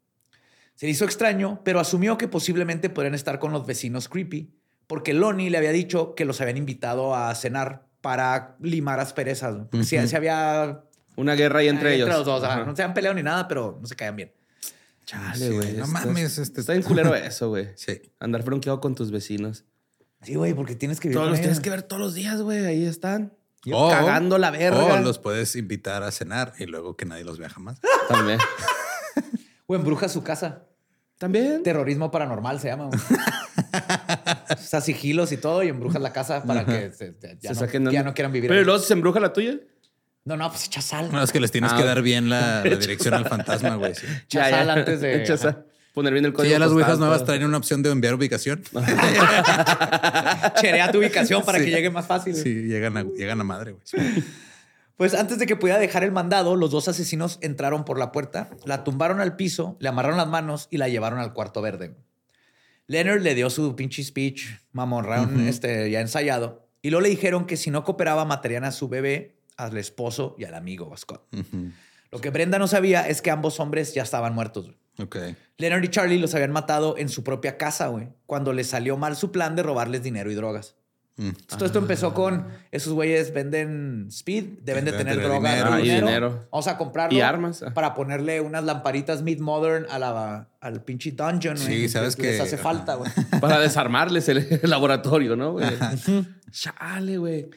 Se le hizo extraño, pero asumió que posiblemente podrían estar con los vecinos creepy, porque Lonnie le había dicho que los habían invitado a cenar para limar asperezas. Porque sí- sí había Una guerra ahí entre ellos. los dos. No se han peleado ni nada, pero no se caían bien. Chale, Sí, güey. no Estás- mames, este- Está bien culero eso, güey. Sí. Andar fronqueado con tus vecinos. Sí, güey, porque tienes que vivir Todos los tienes que ver todos los días, güey. Ahí están. Cagando la verga. O los puedes invitar a cenar y luego que nadie los vea jamás. También. O embruja su casa. También. Terrorismo paranormal se llama. o sea, sigilos y todo y embrujas la casa para que se- se- ya, Se no, ya no quieran vivir. Pero ahí. luego se embruja la tuya. No, no, pues echa sal. No, es que les tienes Ah, que dar bien la, la dirección al fantasma, güey. Sí. Echa sal antes de- Echa sal. Poner bien el Sí, código. ya las ouijas nuevas traen una opción de enviar ubicación. Cherea tu ubicación para Sí. que llegue más fácil. Sí, llegan a, llegan a madre, güey. Pues antes de que pudiera dejar el mandado, los dos asesinos entraron por la puerta, la tumbaron al piso, le amarraron las manos y la llevaron al cuarto verde. Leonard le dio su pinche speech, mamorrón, este, ya ensayado, y luego le dijeron que si no cooperaba matarían a su bebé, al esposo y al amigo Scott. Lo que Brenda no sabía es que ambos hombres ya estaban muertos. Leonard y Charlie los habían matado en su propia casa, güey, cuando les salió mal su plan de robarles dinero y drogas. Todo esto empezó con esos güeyes venden speed, deben de tener tener droga dinero. Ah, y dinero. Vamos a comprarlo. Y armas. ah. Para ponerle unas lamparitas mid-modern a la, al pinche dungeon. Sí, sabes Les que- hace falta, güey. Para desarmarles el, el laboratorio, ¿no, güey? Chale, güey.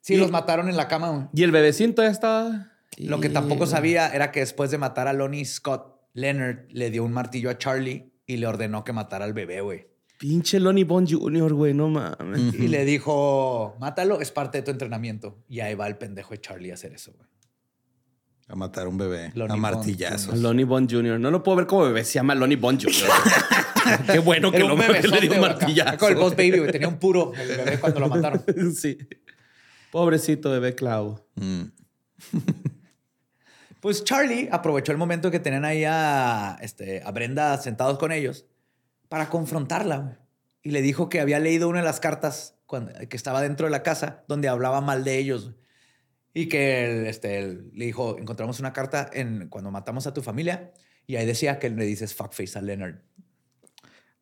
Sí, Y- los mataron en la cama, güey. Y el bebecito ya estaba. Lo que tampoco Y- sabía era que después de matar a Lonnie Scott, Leonard le dio un martillo a Charlie y le ordenó que matara al bebé, güey. Pinche Lonnie Bon Jr., güey, no mames. Y le dijo, mátalo, es parte de tu entrenamiento. Y ahí va el pendejo de Charlie a hacer eso, güey. A matar a un bebé. Lonnie a Bond, martillazos. Lonnie Bon Jr. No lo puedo ver como bebé, se llama Lonnie Bon Jr. Qué bueno que lo que le dio martillazo. Con el Boss Baby, güey. Tenía un puro el bebé cuando lo mataron. sí. Pobrecito bebé clavo. Mm. Pues Charlie aprovechó el momento que tenían ahí a, este, a Brenda sentados con ellos para confrontarla. güey. Y le dijo que había leído una de las cartas cuando, que estaba dentro de la casa donde hablaba mal de ellos. güey. Y que él, este, él le dijo, encontramos una carta en, cuando matamos a tu familia y ahí decía que le dices fuckface a Leonard.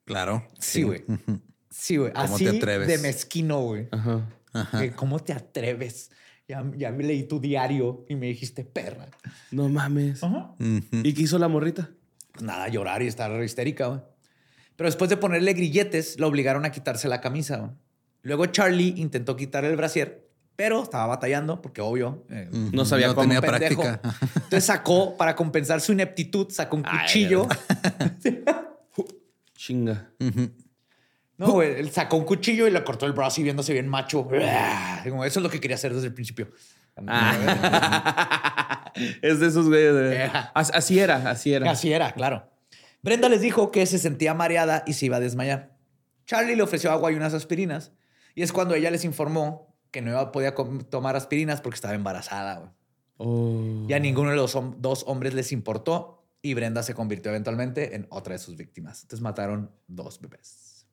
Claro. Sí, güey. Sí, güey. ¿Cómo Así te atreves? de mezquino, güey. Ajá. Que, ¿Cómo te atreves? Ya, ya me leí tu diario y me dijiste perra. No mames. ¿Y qué hizo la morrita? Pues nada, llorar y estar histérica, güey. Pero después de ponerle grilletes, lo obligaron a quitarse la camisa. Luego Charlie intentó quitarle el brasier, pero estaba batallando porque, obvio, eh, No sabía no cómo. tenía pendejo. práctica. Entonces sacó, para compensar su ineptitud, sacó un Ay, cuchillo. Chinga. No, güey, él sacó un cuchillo y le cortó el brazo y viéndose bien macho. Como, Eso es lo que quería hacer desde el principio. Ah. es de esos güeyes. de- Así era, así era. Así era, claro. Brenda les dijo que se sentía mareada y se iba a desmayar. Charlie le ofreció agua y unas aspirinas. Y es cuando ella les informó que no iba a poder com- tomar aspirinas porque estaba embarazada. Oh. Y a ninguno de los hom- dos hombres les importó y Brenda se convirtió eventualmente en otra de sus víctimas. Entonces mataron dos bebés.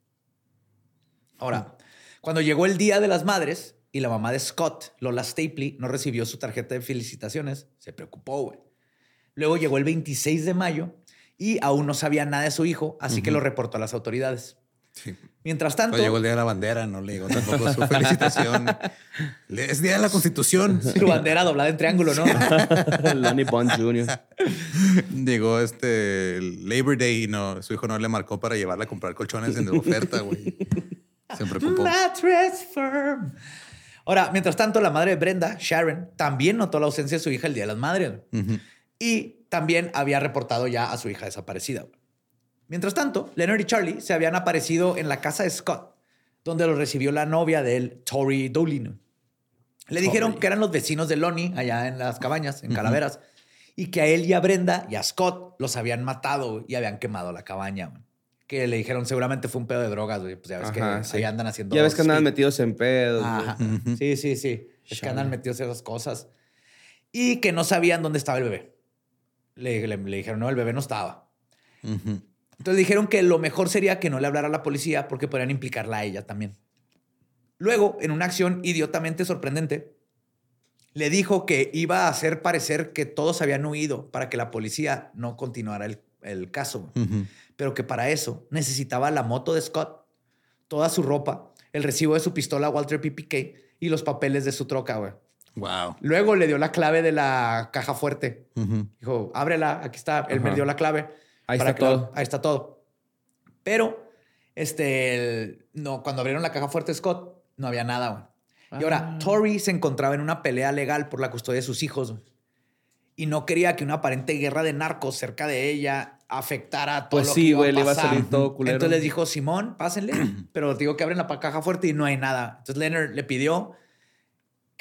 Ahora, cuando llegó el Día de las Madres y la mamá de Scott, Lola Stapley, no recibió su tarjeta de felicitaciones, se preocupó, güey. Luego llegó el 26 de mayo y aún no sabía nada de su hijo, así que lo reportó a las autoridades. Sí. Mientras tanto, Pero llegó el día de la bandera, no le llegó tampoco su felicitación. Es día de la Constitución. su bandera doblada en triángulo, ¿no? Lonnie Bon Jr. Llegó este Labor Day y no, su hijo no le marcó para llevarla a comprar colchones en oferta, güey. Se preocupó. Mattress firm. Ahora, mientras tanto, la madre de Brenda, Sharon, también notó la ausencia de su hija el Día de las Madres. Y también había reportado ya a su hija desaparecida. Mientras tanto, Leonard y Charlie se habían aparecido en la casa de Scott, donde los recibió la novia de él, Tori Dolin. Le dijeron que eran los vecinos de Lonnie allá en las cabañas, en Calaveras, y que a él y a Brenda y a Scott los habían matado y habían quemado la cabaña. Que le dijeron seguramente fue un pedo de drogas, güey. Pues ya ves Ajá, que sí. ahí andan haciendo. Ya ves que speed. metidos en pedos. Ajá. Sí, sí, sí. Es que andan metidos en esas cosas. Y que no sabían dónde estaba el bebé. Le, le- le dijeron, no, el bebé no estaba. Entonces dijeron que lo mejor sería que no le hablara a la policía porque podrían implicarla a ella también. Luego, en una acción idiotamente sorprendente, le dijo que iba a hacer parecer que todos habían huido para que la policía no continuara el, el caso, pero que para eso necesitaba la moto de Scott, toda su ropa, el recibo de su pistola Walter PPK y los papeles de su troca, güey. Wow. Luego le dio la clave de la caja fuerte. Ujú. Dijo, ábrela, aquí está. Él me Ajá. dio la clave. Ahí está todo. ahí está todo. Pero, este, el- no, cuando abrieron la caja fuerte Scott, no había nada, güey. Y ahora, Ah. Tori se encontraba en una pelea legal por la custodia de sus hijos. güey. Y no quería que una aparente guerra de narcos cerca de ella afectara todo Pues lo sí, que iba güey, le iba a salir todo culero. Entonces les dijo, Simón, pásenle, pero digo que abren la caja fuerte y no hay nada. Entonces Leonard le pidió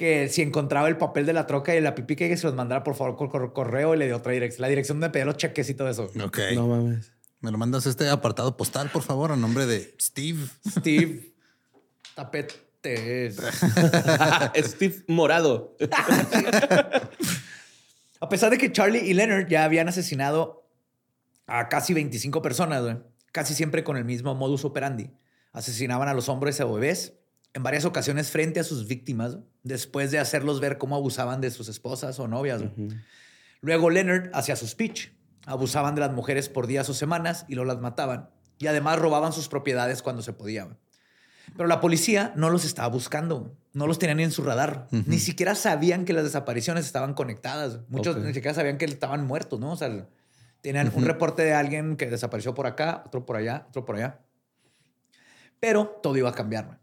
que si encontraba el papel de la troca y la pipí que se los mandara por favor por cor- correo y le dio otra dirección. La dirección donde pedía los cheques y todo eso. Ok. No mames. Me lo mandas este apartado postal, por favor, a nombre de Steve. Steve Tapetes. Steve Morado. A pesar de que Charlie y Leonard ya habían asesinado a casi 25 personas, güey, casi siempre con el mismo modus operandi. Asesinaban a los hombres a bebés en varias ocasiones frente a sus víctimas, después de hacerlos ver cómo abusaban de sus esposas o novias. Luego Leonard hacía su speech. Abusaban de las mujeres por días o semanas y luego las mataban. Y además robaban sus propiedades cuando se podía. Pero la policía no los estaba buscando. No los tenían ni en su radar. Ni siquiera sabían que las desapariciones estaban conectadas. Muchos Ok. ni siquiera sabían que estaban muertos, ¿no? O sea, tenían un reporte de alguien que desapareció por acá, otro por allá, otro por allá. Pero todo iba a cambiar.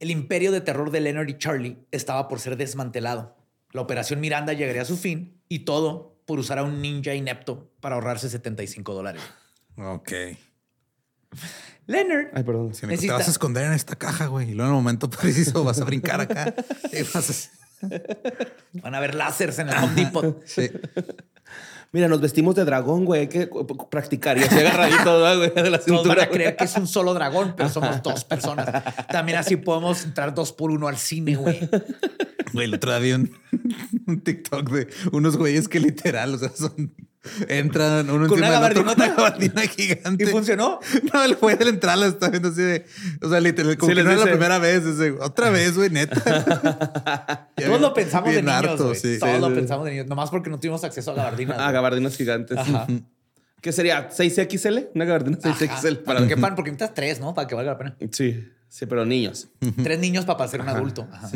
El imperio de terror de Leonard y Charlie estaba por ser desmantelado. La operación Miranda llegaría a su fin y todo por usar a un ninja inepto para ahorrarse 75 dólares. Ok. Leonard Ay, perdón. Si me te Necesita- vas a esconder en esta caja, güey. Y luego en el momento preciso vas a brincar acá. Y vas a- van a ver láseres en el Home Depot. Sí. Mira, nos vestimos de dragón, güey. Hay que practicar y así agarradito, ¿verdad, güey, de la Todos van cintura. a creer que es un solo dragón, pero somos dos personas. También así podemos entrar dos por uno al cine, güey. Güey, el otro día vi un, un TikTok de unos güeyes que literal, o sea, son. Entran uno Con una encima del otro, gabardinota. con una gabardina gigante. ¿Y funcionó? No, el güey de la entrada está viendo así de. O sea, literal, como Sí, que les no es la dice- primera vez. ese, Otra vez, güey, neta. Ya Todos bien- lo pensamos de bien niños, harto, güey. sí. Todos Sí, lo sí. pensamos de niños. Nomás porque no tuvimos acceso a gabardinas. Ah, güey. gabardinas gigantes. Ajá. ¿Qué sería? ¿6XL? Una gabardina 6XL Ajá. para Para que pan, porque necesitas tres, ¿no? Para que valga la pena. Sí, sí, pero niños. Tres niños para ser un adulto. Ajá.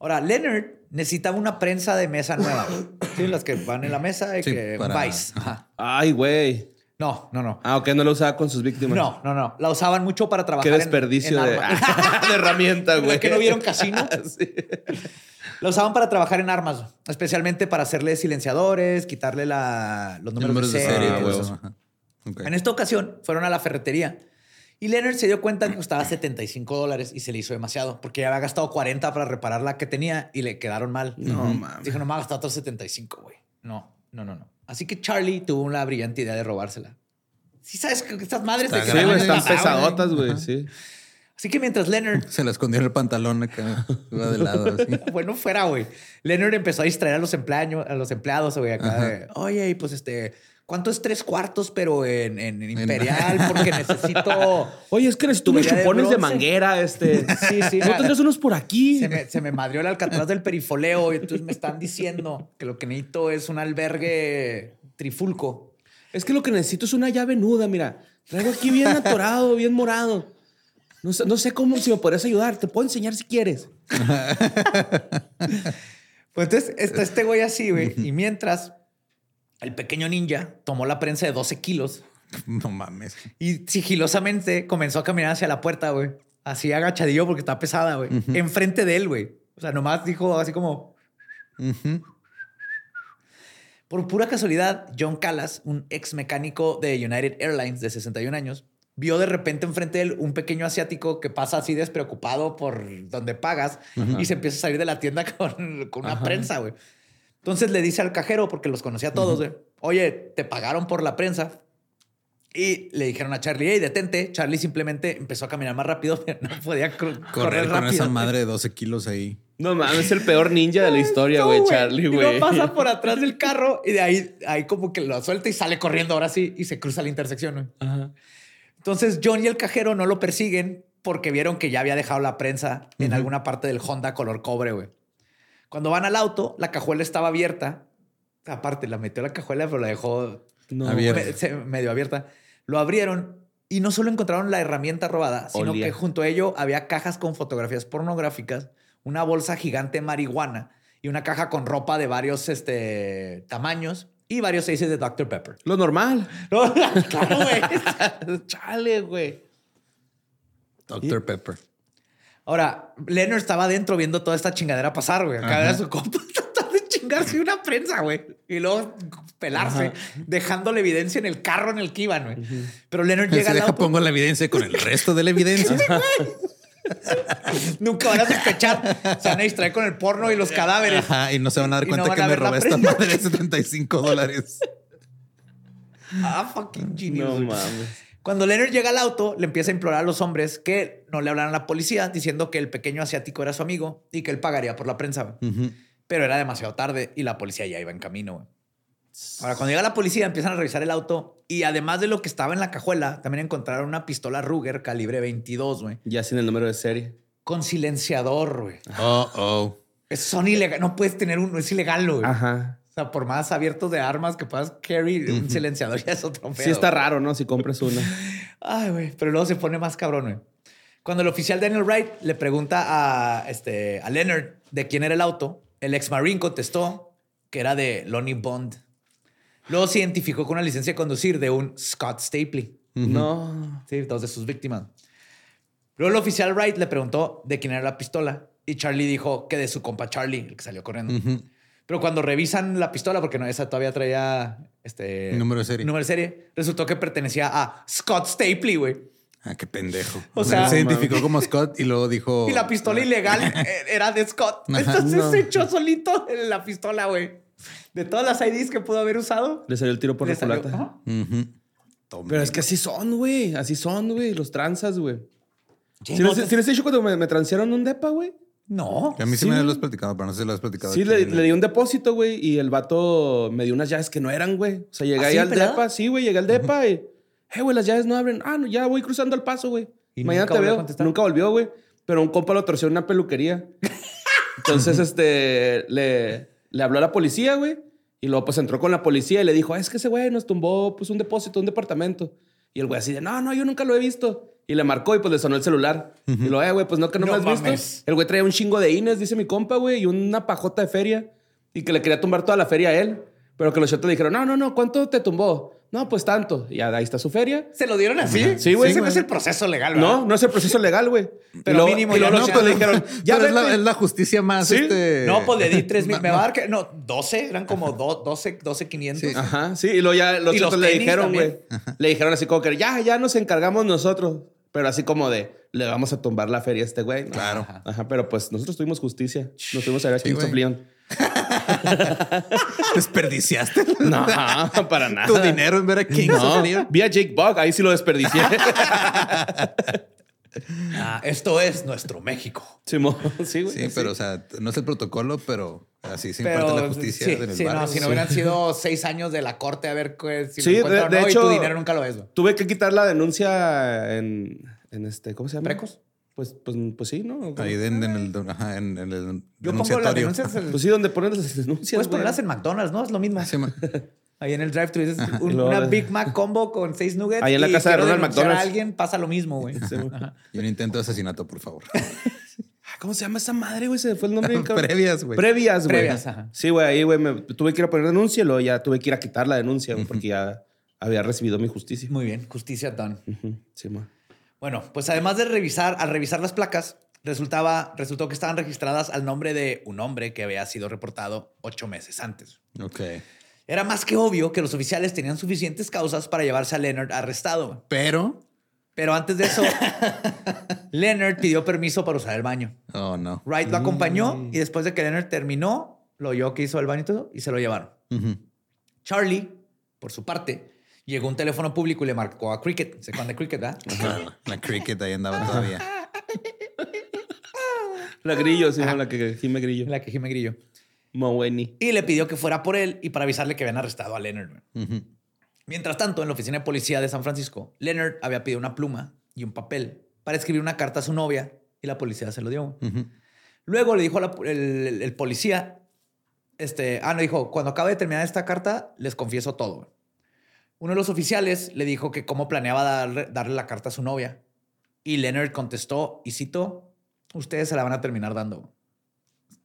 Ahora, Leonard necesitaba una prensa de mesa nueva. Sí, las que van en la mesa y Sí, que para- Vice. Ajá. Ay, güey. No, no, no. Ah, ok, no lo usaba con sus víctimas. No, no, no. La usaban mucho para trabajar Qué en- desperdicio en de, armas. de herramienta, güey. ¿Es que no vieron Casino? Sí. La usaban para trabajar en armas, especialmente para hacerle silenciadores, quitarle la- los números, Números de de serie. serie. y Ah. En esta ocasión fueron a la ferretería y Leonard se dio cuenta que costaba 75 dólares y se le hizo demasiado porque ya había gastado 40 para reparar la que tenía y le quedaron mal. No, mames. Dijo, no me ha gastado otros 75, güey. No, no, no, no. Así que Charlie tuvo una brillante idea de robársela. Sí, sabes que estas madres Está te Sí, grande. güey, están pesadotas, güey. Sí. Así que mientras Leonard Se la escondió en el pantalón acá. Iba de lado. Así. bueno fuera, güey. Leonard empezó a distraer a los empleados, a los empleados, güey, acá de, oye, y pues este, ¿cuánto es tres cuartos, pero en, en Imperial? Porque necesito. Oye, es que necesito unos de chupones de, manguera, este. Sí, sí. ¿No tendrás unos por aquí? Se me, se me madrió el alcatraz del perifoleo y entonces me están diciendo que lo que necesito es un albergue trifulco. Es que lo que necesito es una llave nuda, mira. Traigo aquí bien atorado, bien morado. No sé, no sé cómo, si me podrías ayudar. Te puedo enseñar si quieres. Pues entonces está este güey así, güey. Y mientras el pequeño ninja tomó la prensa de 12 kilos No mames. y sigilosamente comenzó a caminar hacia la puerta, güey. Así agachadillo porque está pesada, güey. Enfrente de él, güey. O sea, nomás dijo así como... Por pura casualidad, John Callas, un ex mecánico de United Airlines de 61 años, vio de repente enfrente de él un pequeño asiático que pasa así despreocupado por donde pagas y se empieza a salir de la tienda con, con una prensa, güey. Entonces le dice al cajero, porque los conocía a todos, oye, te pagaron por la prensa. Y le dijeron a Charlie, hey, detente. Charlie simplemente empezó a caminar más rápido, pero no podía correr, Correr con rápido. esa madre de 12 kilos ahí. No mames, es el peor ninja de la historia, güey, No, Charlie, Y güey. lo pasa por atrás del carro y de ahí, ahí como que lo suelta y sale corriendo ahora sí y se cruza la intersección. güey. Entonces John y el cajero no lo persiguen porque vieron que ya había dejado la prensa en alguna parte del Honda color cobre, güey. Cuando van al auto, la cajuela estaba abierta. Aparte, la metió a la cajuela, pero la dejó No, Abierta. me- se- medio abierta. Lo abrieron y no solo encontraron la herramienta robada, sino Olía. que junto a ello había cajas con fotografías pornográficas, una bolsa gigante de marihuana y una caja con ropa de varios este, tamaños y varios seis de Dr. Pepper. Lo normal. No, claro, güey. Chale, güey. Dr. Pepper. Ahora, Leonard estaba adentro viendo toda esta chingadera pasar, güey. Acá era su compa tratando de chingarse una prensa, güey. Y luego pelarse, dejándole evidencia en el carro en el que iban, güey. Pero Leonard Se llega al deja, auto. pongo la evidencia con el resto de la evidencia. Nunca van a sospechar. Se van a distraer con el porno y los cadáveres. Ajá, y no se van a dar no cuenta que me la robé esta madre de 75 dólares. Ah, fucking genius. No mames. Cuando Leonard llega al auto, le empieza a implorar a los hombres que no le hablaran a la policía diciendo que el pequeño asiático era su amigo y que él pagaría por la prensa. Pero era demasiado tarde y la policía ya iba en camino. Ahora, cuando llega la policía, empiezan a revisar el auto y además de lo que estaba en la cajuela, también encontraron una pistola Ruger calibre 22, güey, Ya sin el número de serie. con silenciador, güey. Oh, oh. Es- Son ilegal, no puedes tener uno, es ilegal, güey. Ajá. O sea, por más abiertos de armas que puedas carry, un silenciador ya es otro pedo. Sí está raro, ¿no? Si compras una. Ay, güey, pero luego se pone más cabrón, güey. Cuando el oficial Daniel Wright le pregunta a, este, a Leonard de quién era el auto, el ex marine contestó que era de Lonnie Bond. Luego se identificó con una licencia de conducir de un Scott Stapley. No. Sí, dos de sus víctimas. Luego el oficial Wright le preguntó de quién era la pistola y Charlie dijo que de su compa Charlie, el que salió corriendo. Pero cuando revisan la pistola, porque no, esa todavía traía este Número de serie. número de serie, resultó que pertenecía a Scott Stapley, güey. Ah, qué pendejo. O O sea, se identificó como Scott y luego dijo. Y la pistola ilegal eh, era de Scott. Entonces No. se echó solito en la pistola, güey. De todas las IDs que pudo haber usado. Le salió el tiro por la culata. Toma. Pero es que así son, güey. Así son, güey. Los tranzas, güey. ¿Sí, no, les, sí les he dicho cuando me, me transearon un depa, güey? No. A mí sí, Sí, me lo has platicado, pero no sé si lo has platicado. Sí, le, le di un depósito, güey, y el vato me dio unas llaves que no eran, güey. O sea, llegué ¿Ah, ahí sí, al pelada? depa, sí, güey, llegué al depa y, hey, güey, las llaves no abren. Ah, no, ya voy cruzando el paso, güey. ¿Y Mañana nunca te veo. Nunca volvió, güey. Pero un compa lo torció en una peluquería. Entonces, este, le, le habló a la policía, güey. Y luego, pues, entró con la policía y le dijo, es que ese güey nos tumbó, pues, un depósito, un departamento. Y el güey así de, no, no, yo nunca lo he visto. Y le marcó y, pues, le sonó el celular. Y lo, eh, güey, pues, no, que no, No me has mames. visto. El güey traía un chingo de ines, dice mi compa, güey, y una pajota de feria. Y que le quería tumbar toda la feria a él. Pero que los shotos le dijeron, no, no, no, ¿cuánto te tumbó? No, pues tanto. Y ahí está su feria. ¿Se lo dieron así? Sí, güey. Ese no es el proceso legal, ¿verdad? No, no es el proceso legal, güey. Pero luego- mínimo y no le dijeron, ya es la, es la justicia más. Sí. Este... No, pues le di 3 mil. Me va a dar que. No, 12. Eran como do- 12, 12, 500. Sí. Ajá, sí. Y luego ya los otros le dijeron, güey. Le dijeron así como que ya, ya nos encargamos nosotros. Pero así como de, le vamos a tumbar la feria a este güey. Claro. Ajá, pero pues nosotros tuvimos justicia. Nos tuvimos a ver a Sí. Desperdiciaste No, para nada. tu dinero en ver a Kings No, vi a Jake Bug, ahí sí lo desperdicié. Ah, esto es nuestro México. Sí, güey. Sí, pero o sea, no es el protocolo, pero así se imparte la justicia sí, en el sí, no, barrio. si no Sí. hubieran sido seis años de la corte a ver qué- si Sí, lo de, encuentran o de no, hecho. y tu dinero nunca lo ves, güey. Tuve que quitar la denuncia en, en este, ¿cómo se llama? ¿Precos? Pues, pues, pues sí, ¿no? Ahí en, en el, ajá, en, en el Yo pongo las denunciatorio. denuncias. en- Pues sí, donde ponen las denuncias. Puedes ponerlas en McDonald's, ¿no? Es lo mismo. Ah, sí, ma- Ahí en el drive-thru dices un- luego una Big Mac combo con seis nuggets. Ahí en la y casa de Ronald McDonald's. a alguien pasa lo mismo, güey. Y un intento de asesinato, por favor. Ah, ¿Cómo se llama esa madre, güey? Se fue el nombre. Previas, güey. Previas, güey. Previas, ajá. Sí, güey, ahí, güey, me tuve que ir a poner denuncia y luego ya tuve que ir a quitar la denuncia, porque ya había recibido mi justicia. Muy bien, justicia done. Ujú, Sí, ma. Bueno, pues además de revisar, al revisar las placas, resultaba, resultó que estaban registradas al nombre de un hombre que había sido reportado ocho meses antes. Ok. Era más que obvio que los oficiales tenían suficientes causas para llevarse a Leonard arrestado. Pero. Pero antes de eso, Leonard pidió permiso para usar el baño. Oh, no. Wright lo acompañó y después de que Leonard terminó, lo oyó que hizo el baño y todo, y se lo llevaron. Charlie, por su parte, llegó a un teléfono público y le marcó a Cricket. ¿Se acuerdan de Cricket, verdad? Ajá. La cricket ahí andaba todavía. La grillo, sí, la que gime grillo. La que Jime Grillo. Moweni. Y le pidió que fuera por él y para avisarle que habían arrestado a Leonard. Mientras tanto, en la oficina de policía de San Francisco, Leonard había pedido una pluma y un papel para escribir una carta a su novia y la policía se lo dio. Luego le dijo la- el, el- el policía, este, ah, no, dijo, cuando acabe de terminar esta carta, les confieso todo. Uno de los oficiales le dijo que cómo planeaba darle, darle la carta a su novia. Y Leonard contestó, y cito, ustedes se la van a terminar dando.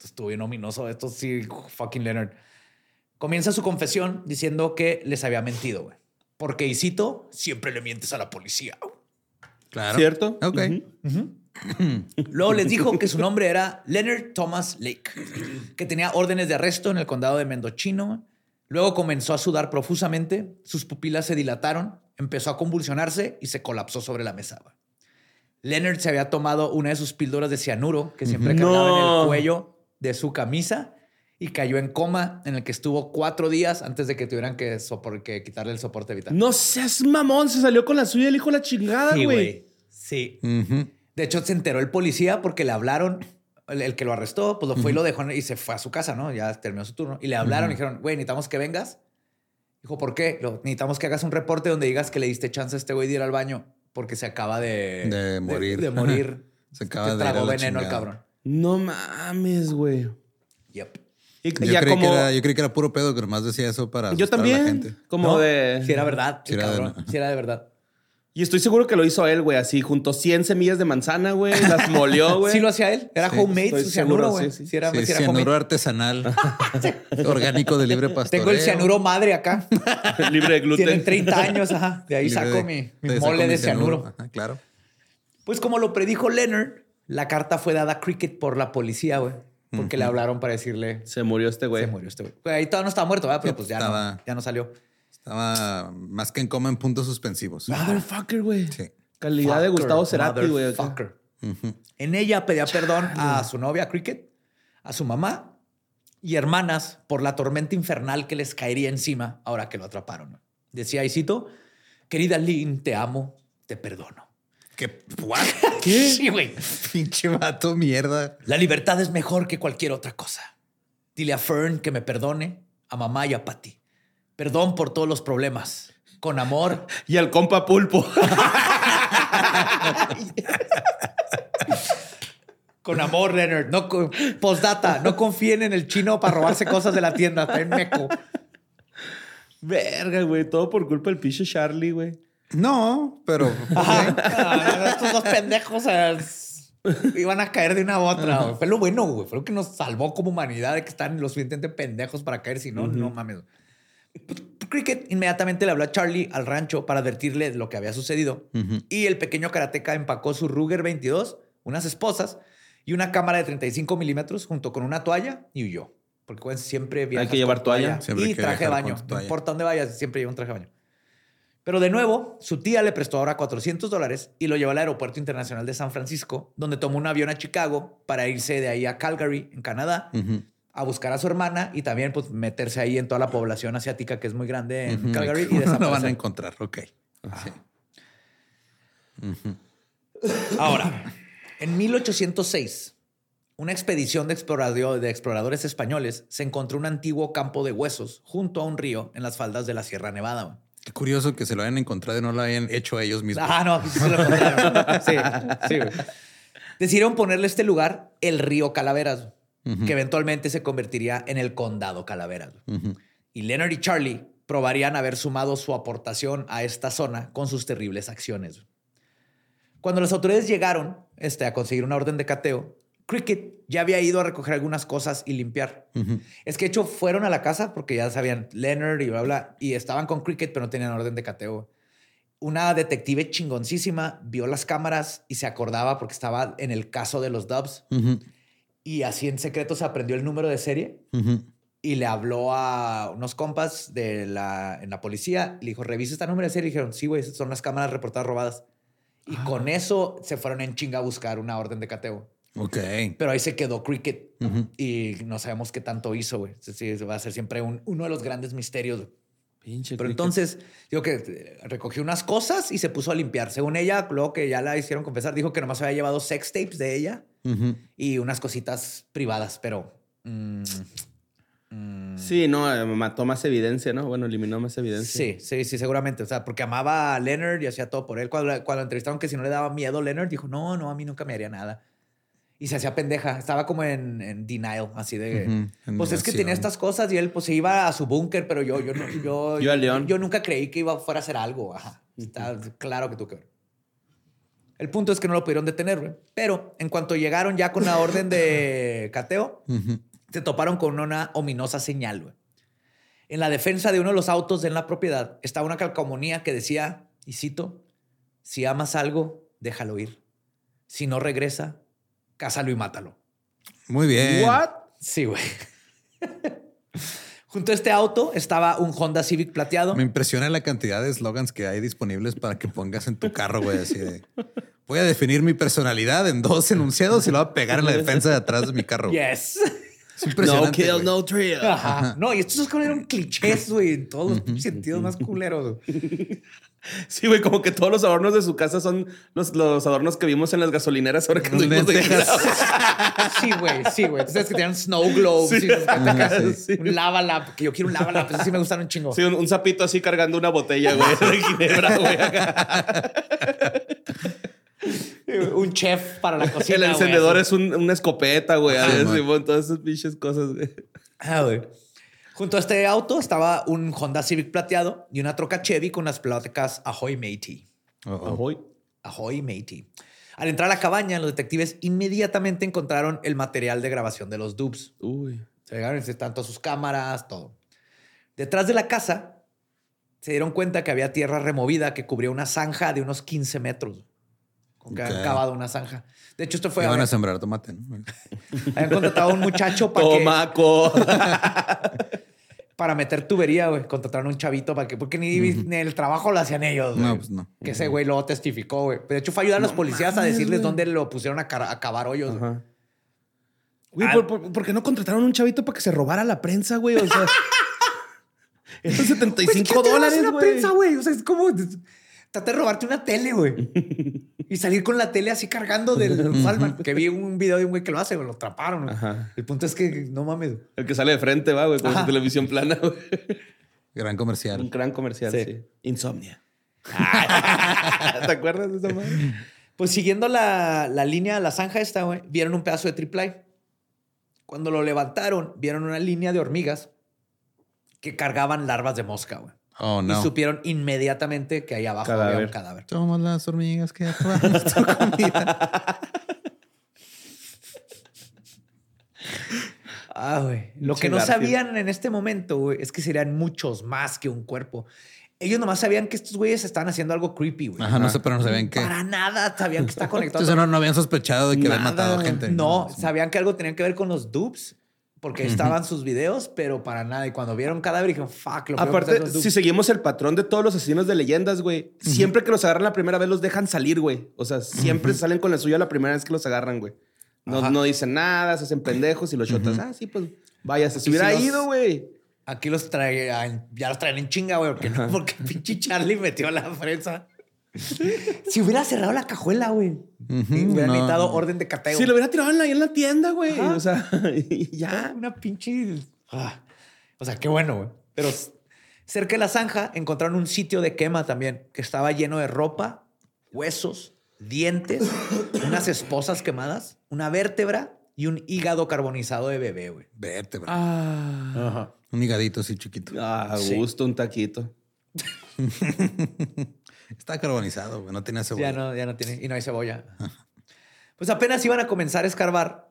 Esto estuvo bien ominoso, esto sí, fucking Leonard. Comienza su confesión diciendo que les había mentido, güey. Porque, y cito, siempre le mientes a la policía. Claro. ¿Cierto? Ok. Luego les dijo que su nombre era Leonard Thomas Lake, que tenía órdenes de arresto en el condado de Mendochino. Luego comenzó a sudar profusamente, sus pupilas se dilataron, empezó a convulsionarse y se colapsó sobre la mesa. Leonard se había tomado una de sus píldoras de cianuro que siempre cargaba en No. el cuello de su camisa y cayó en coma en el que estuvo cuatro días antes de que tuvieran que, sopor- que quitarle el soporte vital. No seas mamón, se salió con la suya el hijo de la chingada, Sí, güey. Sí. De hecho, se enteró el policía porque le hablaron, el, el que lo arrestó, pues lo fue y lo dejó y se fue a su casa, ¿no? Ya terminó su turno. Y le hablaron y dijeron, güey, necesitamos que vengas. Dijo, ¿por qué? Lo- necesitamos que hagas un reporte donde digas que le diste chance a este güey de ir al baño porque se acaba de... De morir. De, morir. Se acaba Se de tragó veneno el chingada. cabrón. No mames, güey. Yep. Y Yo, ya creí como... que era, yo creí que era puro pedo que nomás decía eso para Yo asustar a la también. gente. Como No, de... Si era verdad, Sí el era de- cabrón. Si era de verdad. Y estoy seguro que lo hizo él, güey. Así, juntó 100 semillas de manzana, güey. Las molió, güey. Sí lo hacía él. Era Sí, homemade su cianuro, güey. sí, sí. Sí, era, Sí, era cianuro homemade. artesanal. orgánico de libre pastoreo. Tengo el cianuro madre acá. Libre de gluten. Tienen 30 años, ajá. De ahí Libre saco de- mi, mi mole de cianuro. Ajá, claro. Pues como lo predijo Leonard, la carta fue dada a Cricket por la policía, güey. Porque le hablaron para decirle... Se murió este güey. Se murió este güey. Ahí todavía no estaba muerto, ¿verdad? Pero pues ya, estaba- no, ya no salió. Estaba más que en coma en puntos suspensivos. Motherfucker, güey. Sí. Calidad de Gustavo Cerati, güey. motherfucker. En ella pedía perdón a su novia Cricket, a su mamá y hermanas por la tormenta infernal que les caería encima ahora que lo atraparon. Decía, y cito, querida Lynn, te amo, te perdono. ¿Qué? ¿What? Sí, güey. Pinche vato mierda. La libertad es mejor que cualquier otra cosa. Dile a Fern que me perdone, a mamá y a Patty. Perdón por todos los problemas. Con amor, Y al compa Pulpo. con amor, Leonard. No, postdata, no confíen en el chino para robarse cosas de la tienda. Está en meco. Verga, güey. Todo por culpa del pinche Charlie, güey. No, pero Ah, estos dos pendejos iban a caer de una u otra. Fue lo bueno, güey. Fue lo que nos salvó como humanidad de que están los suficientemente pendejos para caer. Si no, no mames. Cricket inmediatamente le habló a Charlie al rancho para advertirle de lo que había sucedido. Y el pequeño karateca empacó su Ruger 22, unas esposas y una cámara de 35 milímetros junto con una toalla y huyó. Porque siempre viajas que llevar toalla. Siempre hay y traje de baño. No importa dónde vayas, siempre lleva un traje de baño. Pero de nuevo, su tía le prestó ahora 400 dólares y lo llevó al aeropuerto internacional de San Francisco, donde tomó un avión a Chicago para irse de ahí a Calgary, en Canadá, a buscar a su hermana y también pues meterse ahí en toda la población asiática que es muy grande en Calgary y no lo van a desaparecer. encontrar. Ok. Sí. Ahora, en 1806, una expedición de, explorador- de exploradores españoles se encontró un antiguo campo de huesos junto a un río en las faldas de la Sierra Nevada. Qué curioso que se lo hayan encontrado y no lo hayan hecho ellos mismos. Ah, no, se lo encontraron. Sí, sí, güey. Decidieron ponerle a este lugar el río Calaveras, que eventualmente se convertiría en el condado Calaveras. Y Leonard y Charlie probarían haber sumado su aportación a esta zona con sus terribles acciones. Cuando las autoridades llegaron este, a conseguir una orden de cateo, Cricket ya había ido a recoger algunas cosas y limpiar. Es que, de hecho, fueron a la casa porque ya sabían Leonard y bla, bla, y estaban con Cricket, pero no tenían orden de cateo. Una detective chingoncísima vio las cámaras y se acordaba porque estaba en el caso de los Dubs. Y así en secreto se aprendió el número de serie y le habló a unos compas de la, en la policía. Le dijo, revisa este número de serie. Y dijeron, sí, güey, son las cámaras reportadas robadas. Y con eso se fueron en chinga a buscar una orden de cateo. Ok. Pero ahí se quedó Cricket y no sabemos qué tanto hizo, güey. Sí, va a ser siempre un- uno de los grandes misterios. Pinche Pero cricket. entonces, digo que eh, recogió unas cosas y se puso a limpiar. Según ella, luego que ya la hicieron confesar, dijo que nomás había llevado sex tapes de ella y unas cositas privadas, pero... mm, mm, Sí, no, eh, mató más evidencia, ¿no? Bueno, eliminó más evidencia. Sí, sí, sí, seguramente. O sea, porque amaba a Leonard y hacía todo por él. Cuando, cuando entrevistaron que si no le daba miedo Leonard, dijo, no, no, a mí nunca me haría nada. Y se hacía pendeja. Estaba como en, en denial, así de... En Pues es que tenía estas cosas y él pues se iba a su búnker, pero yo, yo, no- yo, Yo a León. yo nunca creí que iba fuera a hacer algo. Ajá. Está claro que tú que ver. El punto es que no lo pudieron detener, güey. Pero en cuanto llegaron ya con la orden de cateo, se toparon con una ominosa señal, güey. En la defensa de uno de los autos en la propiedad estaba una calcomanía que decía, y cito, si amas algo, déjalo ir. Si no regresa, cásalo y mátalo. Muy bien. ¿What? Sí, güey. Junto a este auto estaba un Honda Civic plateado. Me impresiona la cantidad de slogans que hay disponibles para que pongas en tu carro, güey. Así de voy a definir mi personalidad en dos enunciados y lo voy a pegar en la defensa de atrás de mi carro. Yes. Es No kill, no thrill. Ajá. No, y estos eran clichés, güey, en todos los sentidos más culeros. güey. Sí, güey, como que todos los adornos de su casa son los, los adornos que vimos en las gasolineras ahora que anduvimos de. Sí, güey, sí, güey. Entonces que tenían snow globes Sí. y Sí. un lava lap, que yo quiero un lava lap, eso sí me gustaron un chingo. Sí, un, un sapito así cargando una botella, güey, de ginebra, güey. Un chef para la cocina. El encendedor es un- una escopeta, güey. Ah, todas esas pinches cosas, güey. Ah, güey. Junto a este auto estaba un Honda Civic plateado y una troca Chevy con las placas Ahoy Matey. Oh, oh. Ahoy. Ahoy, matey. Al entrar a la cabaña, los detectives inmediatamente encontraron el material de grabación de los dubs. Uy. Se llegaron, están todas sus cámaras, todo. Detrás de la casa, se dieron cuenta que había tierra removida que cubría una zanja de unos 15 metros. Como que habían Ok. cavado una zanja. De hecho, esto fue... Iban a habían, sembrar tomate, ¿no? habían contratado a un muchacho para que... Tomaco. para meter tubería, güey. Contrataron a un chavito para que, porque ni, ni el trabajo lo hacían ellos, güey. No, pues no. Que ese güey luego testificó, güey. De hecho, fue ayudar a los policías a decirles dónde lo pusieron a, a cavar hoyos. güey. Güey. ¿por, por, por qué no contrataron a un chavito para que se robara la prensa, güey? O sea, Pues, 75 ¿quién te va a dólares, hacer la güey. prensa, güey? O sea, es como... Trata de robarte una tele, güey. y salir con la tele así cargando del Walmart. Que vi un video de un güey que lo hace, güey. Lo atraparon. Ajá. El punto es que, no mames. El que sale de frente, va, güey, con su televisión plana, güey. Gran Un comercial. gran comercial, Sí. sí. Insomnia. ¿Te acuerdas de esa madre? Pues siguiendo la, la línea de la zanja esta, güey, vieron un pedazo de triple Cuando lo levantaron, vieron una línea de hormigas que cargaban larvas de mosca, güey. Oh, Y no. supieron inmediatamente que ahí abajo había un cadáver. Somos las hormigas que acabamos tu comida. Ah, güey. Lo que no sabían en este momento, güey, es que serían muchos más que un cuerpo. Ellos nomás sabían que estos güeyes estaban haciendo algo creepy, güey. Ajá, no sé, pero no sabían qué. Para nada sabían que está conectado. Entonces no, no habían sospechado de que habían matado gente. No, sabían que algo tenía que ver con los dupes, porque estaban sus videos, pero para nada. Y cuando vieron cadáver, dijeron, fuck, lo Aparte, si seguimos el patrón de todos los asesinos de leyendas, güey, siempre que los agarran la primera vez los dejan salir, güey. O sea, siempre salen con la suya la primera vez que los agarran, güey. No, no dicen nada, se hacen pendejos y los shotas. Ah, sí, pues vaya, se hubiera los- ido, güey. Aquí los traen, ya los traen en chinga, güey, porque, no, porque pinche Charlie metió la fresa. si hubiera cerrado la cajuela, güey. Hubiera no. necesitado orden de cateo. Si lo hubiera tirado en la, ahí en la tienda, güey. O sea, y ya. Una pinche. Ah. O sea, qué bueno, güey. Pero cerca de la zanja encontraron un sitio de quema también que estaba lleno de ropa, huesos, dientes, unas esposas quemadas, una vértebra y un hígado carbonizado de bebé, güey. Vértebra. Ah, Un higadito así chiquito. a Sí. gusto, un taquito. Está carbonizado, güey. No tenía cebolla. Ya no, ya no tiene. Y no hay cebolla. Pues apenas iban a comenzar a escarbar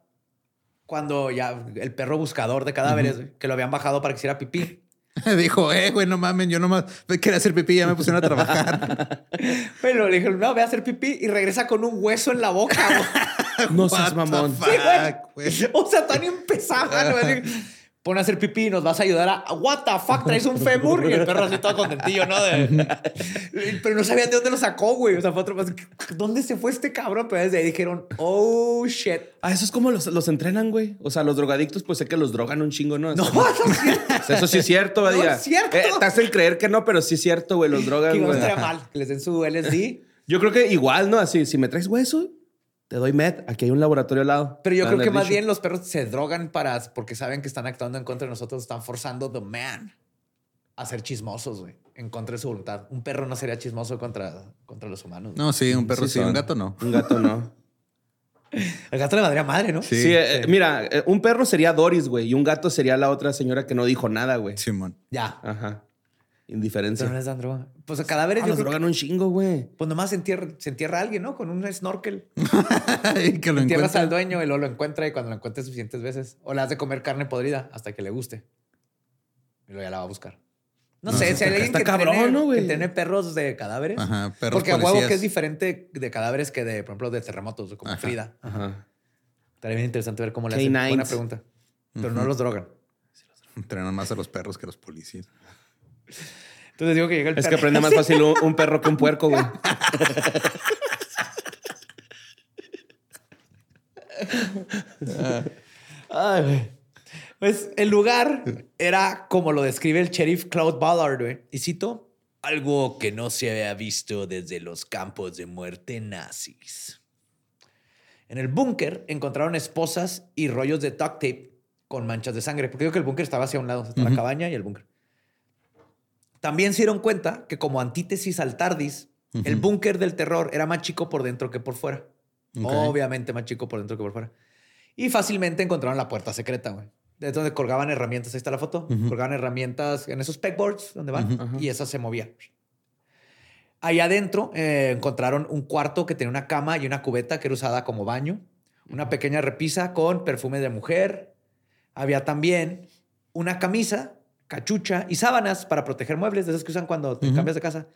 cuando ya el perro buscador de cadáveres, que lo habían bajado para que hiciera pipí. Dijo, eh, güey, no mames, yo nomás quería hacer pipí, ya me pusieron a trabajar. Pero le dijeron, no, ve a hacer pipí y regresa con un hueso en la boca. No seas mamón. fuck, güey. O sea, tan empezaba, ¿no? Así, Pon a hacer pipí y nos vas a ayudar a. What the fuck, traes un fémur y el perro así todo contentillo, ¿no? De- Pero no sabían de dónde lo sacó, güey. O sea, fue otro. ¿Dónde se fue este cabrón? Pero desde ahí dijeron, oh shit. Ah, eso es como los, los entrenan, güey. O sea, los drogadictos, pues sé que los drogan un chingo, ¿no? No, no es Eso sí es cierto, Badía. es cierto. Eh, te hacen creer que no, pero sí es cierto, güey. Los drogan, Que no güey. estaría mal que les den su LSD. Yo creo que igual, ¿no? Así, si me traes hueso, te doy med. Aquí hay un laboratorio al lado. Pero yo creo que más dicho. bien los perros se drogan para porque saben que están actuando en contra de nosotros, están forzando the man a ser chismosos, güey, en contra de su voluntad. Un perro no sería chismoso contra, contra los humanos. No, sí, un perro sí, un gato no. Un gato no. El gato le madre madre, ¿no? Sí. Sí, eh, mira, eh, un perro sería Doris, güey, y un gato sería la otra señora que no dijo nada, güey. Simón. Ya. Ajá. Pero Indiferencia. no les dan droga. Pues a cadáveres Ah, yo los creo que- drogan un chingo, güey. Pues nomás se entierra, se entierra a alguien, ¿no? Con un snorkel. y que lo Entierras al dueño y luego lo encuentra y cuando lo encuentre suficientes veces. O le has de comer carne podrida hasta que le guste. Y luego ya la va a buscar. No, No, sé, está- si hay alguien está que, cabrón, tiene, ¿no, güey? que tiene perros de cadáveres. Ajá, perros Porque a huevo que es diferente de cadáveres que de, por ejemplo, de terremotos, como Ajá. Frida. Ajá. Estaría bien interesante ver cómo le hacen. K9s. Buena pregunta. Pero no los drogan. Entrenan más a los perros que a los policías. Entonces digo que llega el Es que perro. aprende más fácil un, un perro que un puerco, güey. Ay, güey. Pues el lugar era como lo describe el sheriff Claude Ballard, güey. Y cito, algo que no se había visto desde los campos de muerte nazis. En el búnker encontraron esposas y rollos de duct tape con manchas de sangre. Porque digo que el búnker estaba hacia un lado, está la cabaña y el búnker. También se dieron cuenta que como antítesis al TARDIS, el búnker del terror era más chico por dentro que por fuera. Obviamente más chico por dentro que por fuera. Y fácilmente encontraron la puerta secreta, güey. De donde colgaban herramientas. Ahí está la foto. Colgaban herramientas en esos pegboards donde van. Y esa se movía. Ahí adentro eh, encontraron un cuarto que tenía una cama y una cubeta que era usada como baño, una pequeña repisa con perfume de mujer. Había también una camisa, cachucha y sábanas para proteger muebles, de esas que usan cuando te cambias de casa,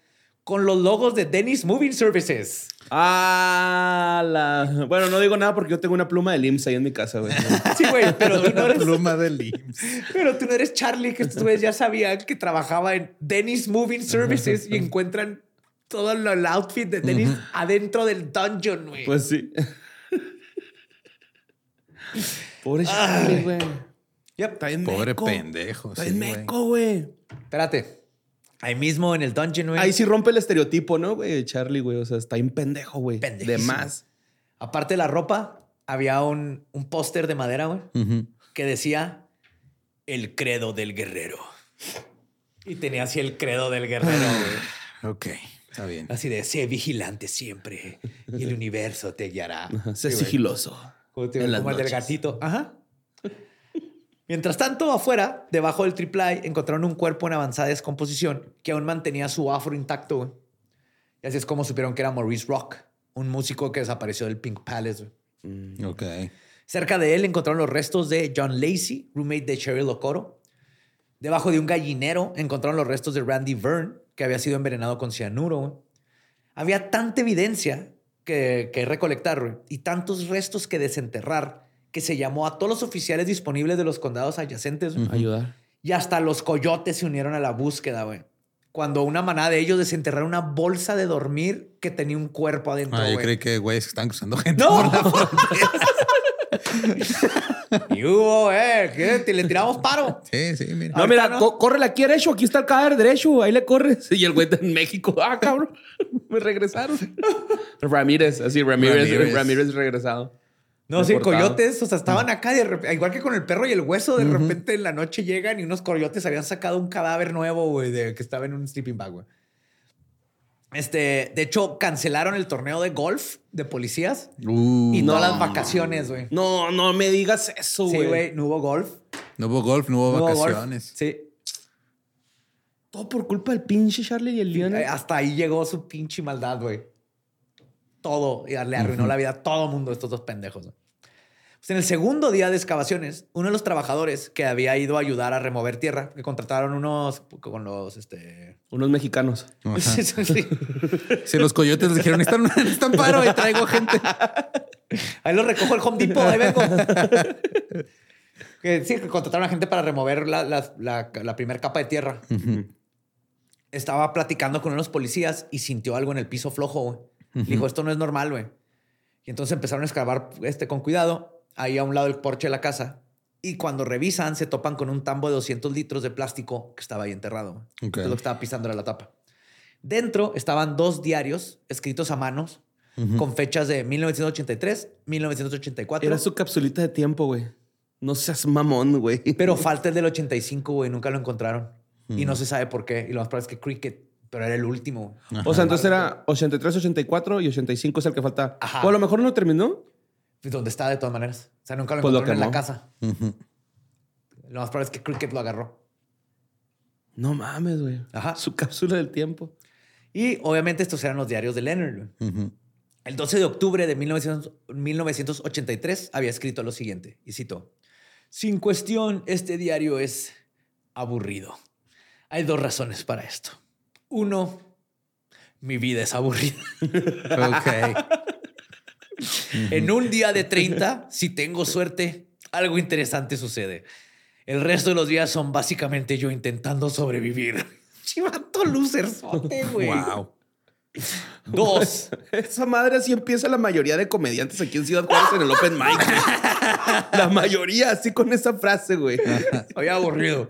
con los logos de Dennis Moving Services. Ah, la... Bueno, no digo nada porque yo tengo una pluma de LIMS ahí en mi casa, güey. Sí, güey, pero tú no Una eres, pluma del IMSS. pero tú no eres Charlie, que estos güeyes ya sabían que trabajaba en Dennis Moving Services y encuentran todo lo- el outfit de Dennis adentro del dungeon, güey. Pues sí. Pobre Charlie, güey. Yep. Está bien Pobre meco. pendejo. Está sí, bien güey. meco, güey. Espérate. Ahí mismo en el dungeon, güey. Ahí sí rompe el estereotipo, ¿no, güey? Charlie, güey. O sea, está bien pendejo, güey. De más. Aparte de la ropa, había un, un póster de madera, güey, que decía el credo del guerrero. Y tenía así el credo del guerrero, güey. Ok, está bien. Así de, sé vigilante siempre y el universo te guiará. Sé Sí, sigiloso. Como, te- en las como el del gatito. Ajá. Mientras tanto, afuera, debajo del triple encontraron un cuerpo en avanzada descomposición que aún mantenía su afro intacto. güey. Y así es como supieron que era Maurice Rock, un músico que desapareció del Pink Palace. güey. Ok. Cerca de él encontraron los restos de John Lacey, roommate de Cheryl Okoro. Debajo de un gallinero encontraron los restos de Randy Byrne, que había sido envenenado con cianuro. güey. Había tanta evidencia que, que recolectar güey, y tantos restos que desenterrar que se llamó a todos los oficiales disponibles de los condados adyacentes güey, Ayudar. y hasta los coyotes se unieron a la búsqueda, güey. Cuando una manada de ellos desenterraron una bolsa de dormir que tenía un cuerpo adentro, Ah, yo güey. creí que que están cruzando gente. ¡No! por la- y hubo, eh, ¿qué? ¿Te- ¿Le tiramos paro? Sí, sí, mira. No, mira, no. có- córrele aquí derecho. Aquí está el cadáver derecho. Ahí le corres. Y el güey está en México. Ah, cabrón. Me regresaron. Ramírez. Así, Ramírez. Ramírez. Ramírez, regresado. No, sí, coyotes, o sea, estaban acá, de igual que con el perro y el hueso, de repente en la noche llegan y unos coyotes habían sacado un cadáver nuevo, güey, de que estaba en un sleeping bag, güey. Este, de hecho, cancelaron el torneo de golf de policías Uh, y no. todas las vacaciones, güey. No, no me digas eso, Sí, güey. güey, no hubo golf. No hubo golf, no hubo no hubo golf. vacaciones. Sí. Todo por culpa del pinche Charlie y el Lionel. Hasta ahí llegó su pinche maldad, güey. Todo. Y le arruinó la vida a todo mundo estos dos pendejos. Pues en el segundo día de excavaciones, uno de los trabajadores que había ido a ayudar a remover tierra, que contrataron unos con los, este... Unos mexicanos. Sí, sí, sí. Si los coyotes les dijeron, están, están paro y traigo gente. Ahí lo recojo el Home Depot, ahí vengo. que sí, que contrataron a gente para remover la, la, la, la primera capa de tierra. Estaba platicando con unos policías y sintió algo en el piso flojo, Dijo, esto no es normal, güey. Y entonces empezaron a excavar este, con cuidado, ahí a un lado del porche de la casa. Y cuando revisan, se topan con un tambo de 200 litros de plástico que estaba ahí enterrado. Entonces, lo que estaba pisando era la tapa. Dentro estaban dos diarios escritos a manos con fechas de 1983, 1984. Era su capsulita de tiempo, güey. No seas mamón, güey. Pero falta el del 85, güey. Nunca lo encontraron. Y no se sabe por qué. Y lo más probable es que Cricket, pero era el último. O sea, entonces era 83, 84 y 85 es el que falta. Ajá. O a lo mejor no terminó. Donde está de todas maneras. O sea, nunca lo Pues lo en la casa. Ujú. Lo más probable es que Cricket lo agarró. No mames, güey. Ajá. Su cápsula del tiempo. Y obviamente estos eran los diarios de Leonard. Ujú. El 12 de octubre de 1900 1983 había escrito lo siguiente, y cito, Sin cuestión, este diario es aburrido. Hay dos razones para esto. Uno, mi vida es aburrida. Ok. En un día de 30, si tengo suerte, algo interesante sucede. El resto de los días son básicamente yo intentando sobrevivir. Chivato loserzote, güey. wow. Dos, Esa madre así empieza la mayoría de comediantes aquí en Ciudad Juárez en el Open Mic. güey. La mayoría así con esa frase, güey. Había aburrido.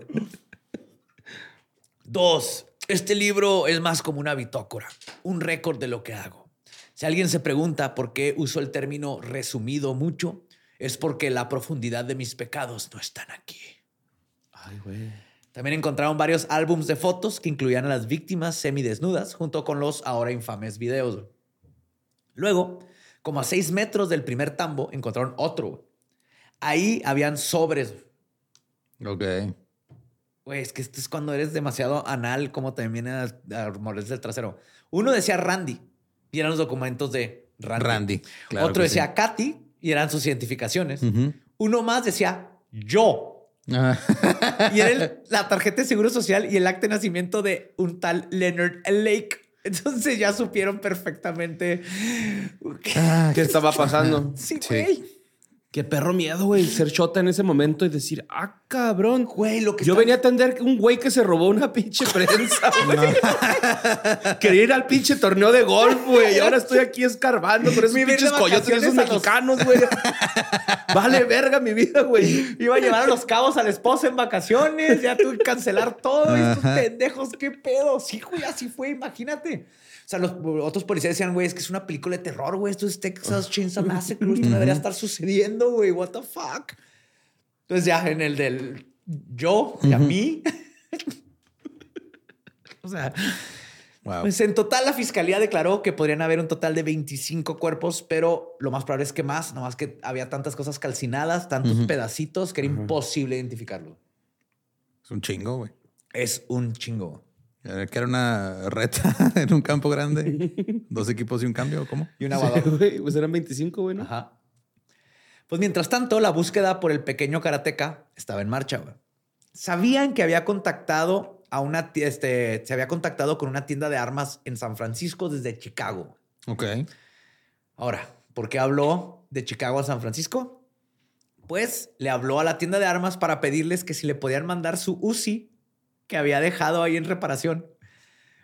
Dos, este libro es más como una bitócora, un récord de lo que hago. Si alguien se pregunta por qué uso el término resumido mucho, es porque la profundidad de mis pecados no están aquí. Ay, güey. También encontraron varios álbums de fotos que incluían a las víctimas semidesnudas junto con los ahora infames videos. Luego, como a seis metros del primer tambo, encontraron otro. Ahí habían sobres Ok. Güey, es que esto es cuando eres demasiado anal, como también a, a morderse el trasero. Uno decía Randy y eran los documentos de Randy. Randy, claro Otro decía sí. Katy y eran sus identificaciones. Uno más decía yo. Ah, Y era el- la tarjeta de seguro social y el acta de nacimiento de un tal Leonard Lake. Entonces ya supieron perfectamente. ¿Qué estaba pasando? Sí, Sí. Qué perro miedo, güey, ser chota en ese momento y decir, ah, cabrón. Güey, lo que Yo está- venía a atender un güey que se robó una pinche prensa, güey. Quería ir al pinche torneo de golf, güey. Y ahora estoy aquí escarbando con esos pinches coyotes esos mexicanos, güey. Vale verga mi vida, güey. Iba a llevar a los cabos a la esposa en vacaciones, ya tuve que cancelar todo. Estos Ajá. pendejos, qué pedo. Sí, güey, así fue, imagínate. O sea, los otros policías decían, güey, es que es una película de terror, güey. Esto es Texas Chainsaw Massacre. Esto debería estar sucediendo, güey. What the fuck. Entonces ya en el del yo y a mí. o sea, wow. pues en total la fiscalía declaró que podrían haber un total de 25 cuerpos, pero lo más probable es que más, nomás que había tantas cosas calcinadas, tantos pedacitos que era imposible identificarlo. Es un chingo, güey. Es un chingo. Eh, Que era una reta en un campo grande. Dos equipos y un cambio, ¿o ¿cómo? Y una Sí, güey, pues eran 25, güey, ¿no? Ajá. Pues mientras tanto, la búsqueda por el pequeño karateca estaba en marcha. güey. Sabían que había contactado a una, este, se había contactado con una tienda de armas en San Francisco desde Chicago. Ok. Ahora, ¿por qué habló de Chicago a San Francisco? Pues le habló a la tienda de armas para pedirles que si le podían mandar su Uzi que había dejado ahí en reparación.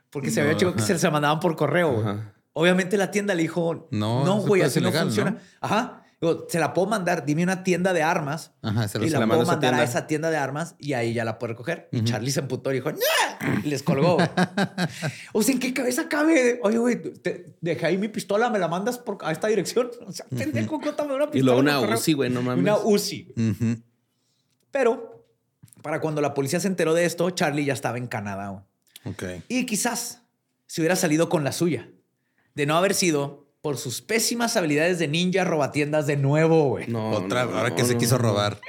Porque se había No, hecho que se se mandaban por correo. Ajá. Obviamente la tienda le dijo, No, no, güey, así ser no funciona. ¿no? Ajá. Digo, se la puedo mandar, dime una tienda de armas Ajá, se y la, la puedo a mandar a tienda. esa tienda de armas y ahí ya la puede recoger. Y Charlie se emputó y dijo, ¡Nah! Y les colgó. o sea, ¿en qué cabeza cabe? Oye, güey, te- dejé ahí mi pistola, ¿me la mandas por, a esta dirección? O sea, pendejo, cuéntame una pistola. Y luego una. Uzi, güey, no mames. Una Uzi. Ujú. Pero para cuando la policía se enteró de esto, Charlie ya estaba en Canadá. güey. Ok. Y quizás se hubiera salido con la suya. De no haber sido por sus pésimas habilidades de ninja robatiendas de nuevo, güey. No, Otra, no, ahora no, que se quiso robar.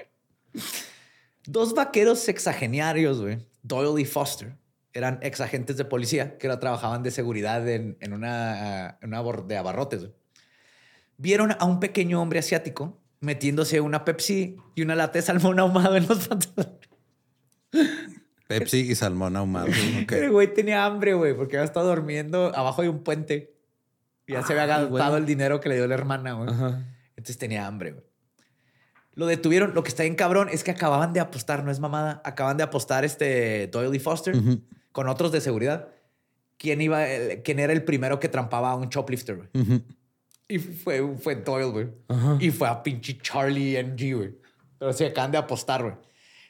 Dos vaqueros sexagenarios, güey, Doyle y Foster, eran ex agentes de policía que ahora trabajaban de seguridad en, en una, en una de abarrotes. güey. Vieron a un pequeño hombre asiático metiéndose una Pepsi y una lata de salmón ahumado en los pantalones. Pepsi y salmón ahumado. Ok. El güey tenía hambre, güey, porque había estado durmiendo abajo de un puente. Y ya se había Ay, gastado el dinero que le dio la hermana, güey. Entonces tenía hambre, güey. Lo detuvieron. Lo que está bien cabrón es que acababan de apostar, no es mamada. Acaban de apostar este Doyle y Foster con otros de seguridad. ¿Quién, iba, el- quién era el primero que trampaba a un shoplifter, güey? ujú. Y fue, fue Doyle, güey. Y fue a pinche Charlie NG, güey. Pero se acaban de apostar, güey.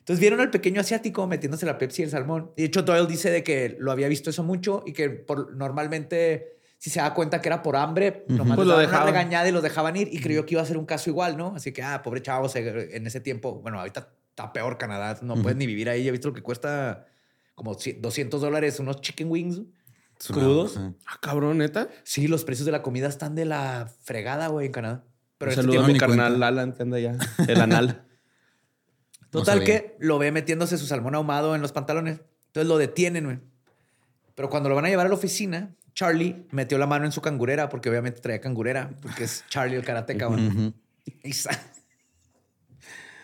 Entonces vieron al pequeño asiático metiéndose la Pepsi y el salmón. Y de hecho, Doyle dice de que lo había visto eso mucho y que por, normalmente, si se da cuenta que era por hambre, nomás Pues lo daban una dejaban. regañada y los dejaban ir. Y creyó que iba a ser un caso igual, ¿no? Así que, ah, pobre chavo, en ese tiempo, bueno, ahorita está peor Canadá, no puedes ni vivir ahí. Ya he visto lo que cuesta como 100 200 dólares unos chicken wings. ¿Crudos? Ah, cabrón, neta. Sí, los precios de la comida están de la fregada, güey, en Canadá. Pero Un este saludo a mi carnal cuenta. Alan que anda allá. El anal. Total que lo ve metiéndose su salmón ahumado en los pantalones. Entonces lo detienen, güey. Pero cuando lo van a llevar a la oficina, Charlie metió la mano en su cangurera, porque obviamente traía cangurera, porque es Charlie el karateca, güey. Y sa-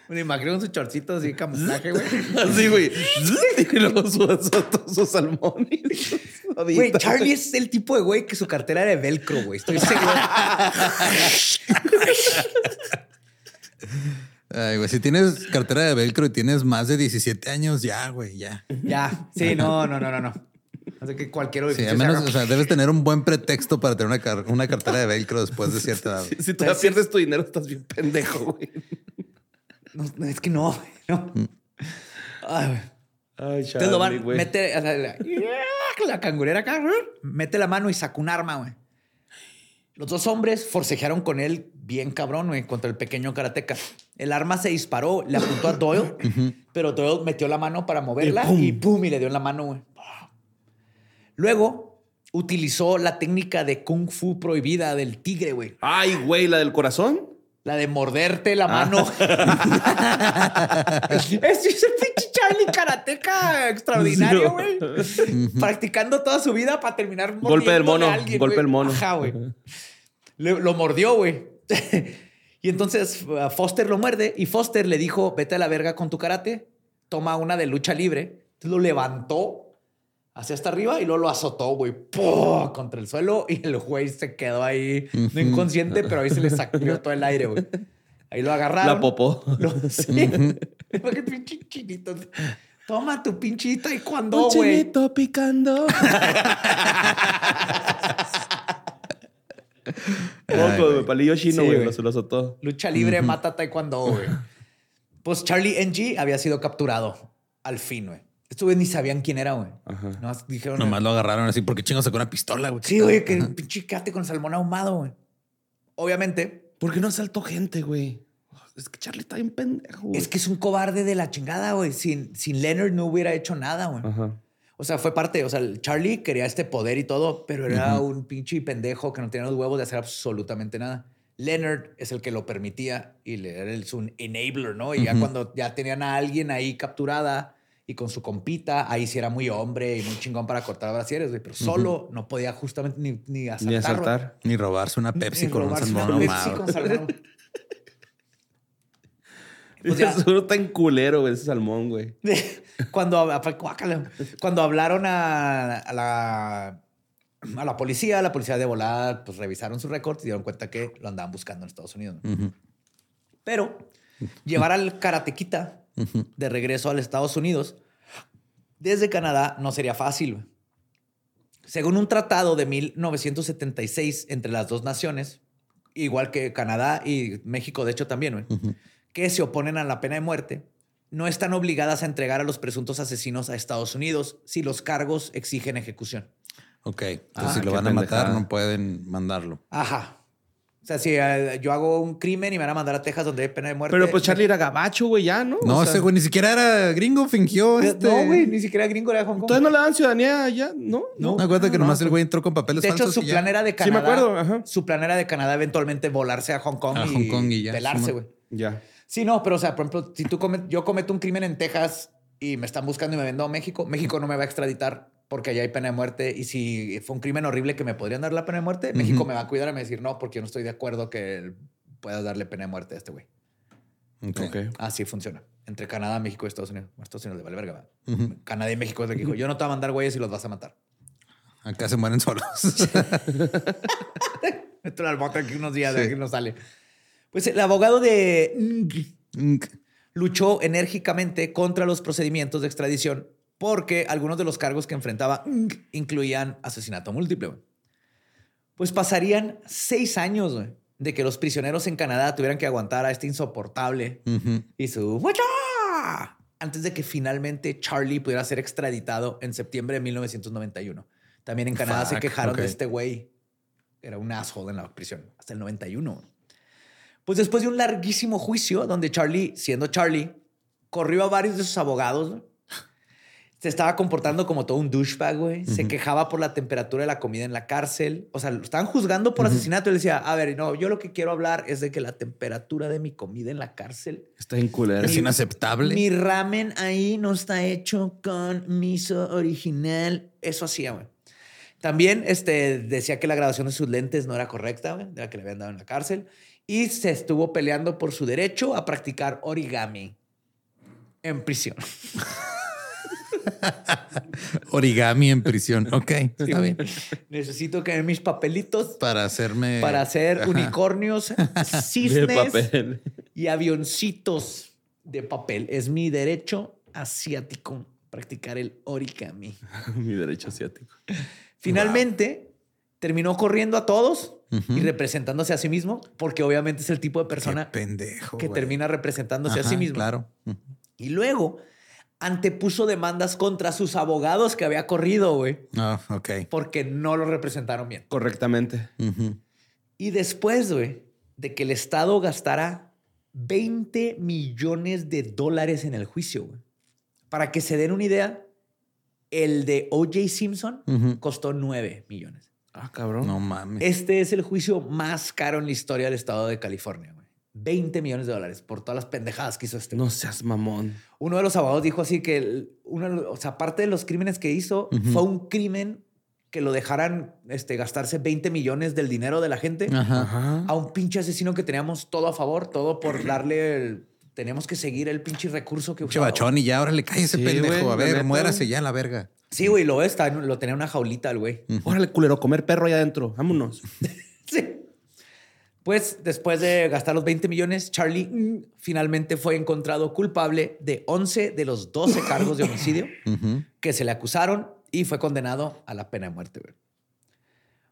Me imagino con sus chorcitos así camuflaje, güey. Así, güey. y luego su, su, su salmón. y su Güey. Charlie es el tipo de güey que su cartera era de velcro, güey. Estoy seguro. Ay, güey, si tienes cartera de velcro y tienes más de 17 años, ya, güey, ya. ya. Sí, no, no, no, no, no. Así que cualquier Sí, se menos, haga- o sea, debes tener un buen pretexto para tener una, car- una cartera de velcro después de cierta edad. Si tú ya pierdes tu dinero, estás bien pendejo, güey. No, no, es que no, güey, no. Ay, güey. Ay, Entonces lo van, güey. mete o sea, la, la cangurera acá, mete la mano y saca un arma, güey. Los dos hombres forcejearon con él bien cabrón, güey, contra el pequeño karateca. El arma se disparó, le apuntó a Doyle, pero Doyle metió la mano para moverla y pum, y, le dio en la mano, güey. Luego utilizó la técnica de kung fu prohibida del tigre, güey. Ay, güey, la del corazón. La de morderte la mano. es, es el pinche Charlie karateca extraordinario, güey. Practicando toda su vida para terminar Golpe del mono, a alguien, golpe del mono. Ajá, güey. Le- lo mordió, güey. Y entonces uh, Foster lo muerde y Foster le dijo, vete a la verga con tu karate, toma una de lucha libre. Entonces lo levantó hacia hasta arriba y luego lo azotó, güey, ¡pum! contra el suelo y el güey se quedó ahí, no inconsciente, pero ahí se le sacó todo el aire, güey. Ahí lo agarraron. La popó. Lo- sí. Qué pinche chinito. Toma tu pinche taekwondo, güey. picando. Poco, güey, palillo chino, güey, se lo azotó. Lucha libre, mata taekwondo, güey. Pues Charlie NG había sido capturado al fin, güey. Estos güeyes ni sabían quién era, güey. Nomás dijeron. Nomás lo agarraron así porque chingos sacó una pistola, güey. Sí, güey, que pinche quédate con salmón ahumado, güey. Obviamente, ¿Por qué no asaltó gente, güey? Es que Charlie está bien pendejo. güey. es que es un cobarde de la chingada, güey. Sin, sin Leonard no hubiera hecho nada, güey. Ajá. O sea, fue parte, o sea, el Charlie quería este poder y todo, pero era un pinche pendejo que no tenía los huevos de hacer absolutamente nada. Leonard es el que lo permitía y le era el, su enabler, ¿no? Y ya cuando ya tenían a alguien ahí capturada y con su compita, ahí sí era muy hombre y muy chingón para cortar brasieres, güey, pero solo no podía justamente ni, ni asaltar. Ni asaltar. Ni robarse una Pepsi Ni con un salmón una Pepsi con salmón. Ese ya- seguro está en culero, güey, ese salmón, güey. cuando, cuando hablaron a, a la, a la policía, la policía de volada, pues revisaron su récord y dieron cuenta que lo andaban buscando en Estados Unidos. ¿no? Ujú. Pero llevar al karatequita de regreso a los Estados Unidos desde Canadá no sería fácil. Según un tratado de 1976 entre las dos naciones, igual que Canadá y México, de hecho también, güey, que se oponen a la pena de muerte, no están obligadas a entregar a los presuntos asesinos a Estados Unidos si los cargos exigen ejecución. Ok. Entonces, Ah, si lo van a matar, pendejada. no pueden mandarlo. Ajá. O sea, si eh, yo hago un crimen y me van a mandar a Texas donde hay pena de muerte. Pero pues Charlie era gabacho, güey, ya, ¿no? No, O sea, ese güey ni siquiera era gringo, fingió este. No, güey, ni siquiera gringo era de Hong Kong. Entonces no le dan ciudadanía ya, ¿no? No. Me acuerdo que no, nomás no. el güey entró con papeles De hecho, falsos su y ya. plan era de Sí, Canadá. me acuerdo, ajá. Su plan era de Canadá eventualmente volarse a Hong Kong, A y, Hong Kong y ya, pelarse, güey. Ya. Sí, no, pero o sea, por ejemplo, si tú comet- yo cometo un crimen en Texas y me están buscando y me vendo a México, México no me va a extraditar porque allá hay pena de muerte. Y si fue un crimen horrible que me podrían dar la pena de muerte, México me va a cuidar y me va a decir no, porque yo no estoy de acuerdo que puedas darle pena de muerte a este güey. Ok. Ok. Así funciona. Entre Canadá, México y Estados Unidos. Bueno, Estados Unidos le vale verga. Canadá y México es el que dijo, yo no te voy a mandar güeyes y los vas a matar. Acá se mueren solos. Esto al bote aquí unos días, de aquí no sale. Pues el abogado de Ng luchó enérgicamente contra los procedimientos de extradición porque algunos de los cargos que enfrentaba Ng incluían asesinato múltiple. Pues pasarían seis años de que los prisioneros en Canadá tuvieran que aguantar a este insoportable y su antes de que finalmente Charlie pudiera ser extraditado en septiembre de 1991. También en Canadá se quejaron de este güey. Era un asshole en la prisión hasta el 91. Pues después de un larguísimo juicio donde Charlie, siendo Charlie, corrió a varios de sus abogados, ¿no? se estaba comportando como todo un douchebag, güey. Se quejaba por la temperatura de la comida en la cárcel. O sea, lo estaban juzgando por asesinato. Y le decía, a ver, no, yo lo que quiero hablar es de que la temperatura de mi comida en la cárcel Está en culero. Es inaceptable. mi ramen ahí no está hecho con miso original. Eso hacía, güey. También este, decía que la graduación de sus lentes no era correcta, güey, de la que le habían dado en la cárcel. Y se estuvo peleando por su derecho a practicar origami en prisión. Origami en prisión. Ok, está bien. Necesito que den mis papelitos Para hacerme. para hacer Ajá. unicornios, De cisnes papel. y avioncitos de papel. Es mi derecho asiático practicar el origami. Mi derecho asiático. Finalmente, terminó corriendo a todos Y representándose a sí mismo, porque obviamente es el tipo de persona pendejo. que termina representándose a sí mismo. Claro. Y luego antepuso demandas contra sus abogados que había corrido, güey, Ah, ok. porque no lo representaron bien. Correctamente. Y después, güey, de que el Estado gastara 20 millones de dólares en el juicio, güey. Para que se den una idea, el de O.J. Simpson costó 9 millones. Ah, cabrón. No mames. Este es el juicio más caro en la historia del estado de California, güey. 20 millones de dólares por todas las pendejadas que hizo este. No seas mamón. Uno de los abogados dijo así que, el- uno, o sea, aparte de los crímenes que hizo, fue un crimen que lo dejaran este, gastarse 20 millones del dinero de la gente. Ajá. a un pinche asesino que teníamos todo a favor, todo por darle el... Teníamos que seguir el pinche recurso que usaba. bachón y ya, órale, cállese, Sí, pendejo. güey, a ver, neta, muérase ya la verga. Sí, güey, lo está, lo tenía en una jaulita el güey. Órale, culero, comer perro allá adentro. Vámonos. Sí. Pues después de gastar los 20 millones, Charlie mm, finalmente fue encontrado culpable de 11 de los 12 cargos de homicidio que se le acusaron y fue condenado a la pena de muerte. güey.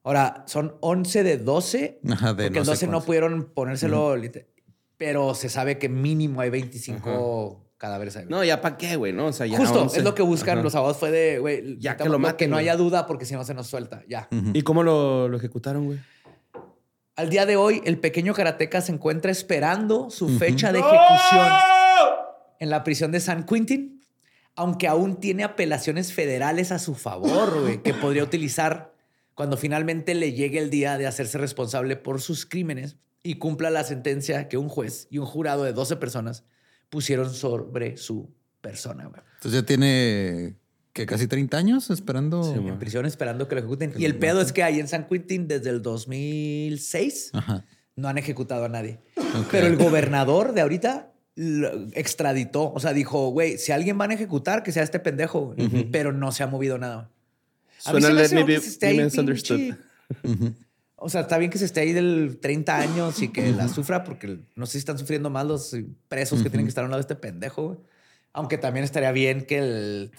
Ahora, son 11 de 12, Ajá, de porque no sé 12 no pudieron ponérselo, liter- pero se sabe que mínimo hay 25 cadáveres ahí. No, ya para qué, güey, ¿no? O sea, ya. Justo, 11. es lo que buscan Ajá. los abogados. Fue de, güey, Ya que lo maten, que no haya duda porque si no se nos suelta. Ya. ¿Y cómo lo, lo ejecutaron, güey? Al día de hoy, el pequeño karateca se encuentra esperando su fecha de ejecución en la prisión de San Quentin, aunque aún tiene apelaciones federales a su favor, güey, que podría utilizar cuando finalmente le llegue el día de hacerse responsable por sus crímenes y cumpla la sentencia que un juez y un jurado de 12 personas pusieron sobre su persona. güey. Entonces ya tiene que casi 30 años esperando. Sí, En prisión esperando que lo ejecuten. Y el pedo es que ahí en San Quentin, desde el 2006, Ajá. no han ejecutado a nadie. Pero el gobernador de ahorita extraditó. O sea, dijo, güey, si alguien van a ejecutar, que sea este pendejo. Pero no se ha movido nada. A mí Suena se me Let Me Be- O sea, está bien que se esté ahí del 30 años y que la sufra, porque no sé si están sufriendo más los presos que tienen que estar a un lado de este pendejo. güey. Aunque también estaría bien que el-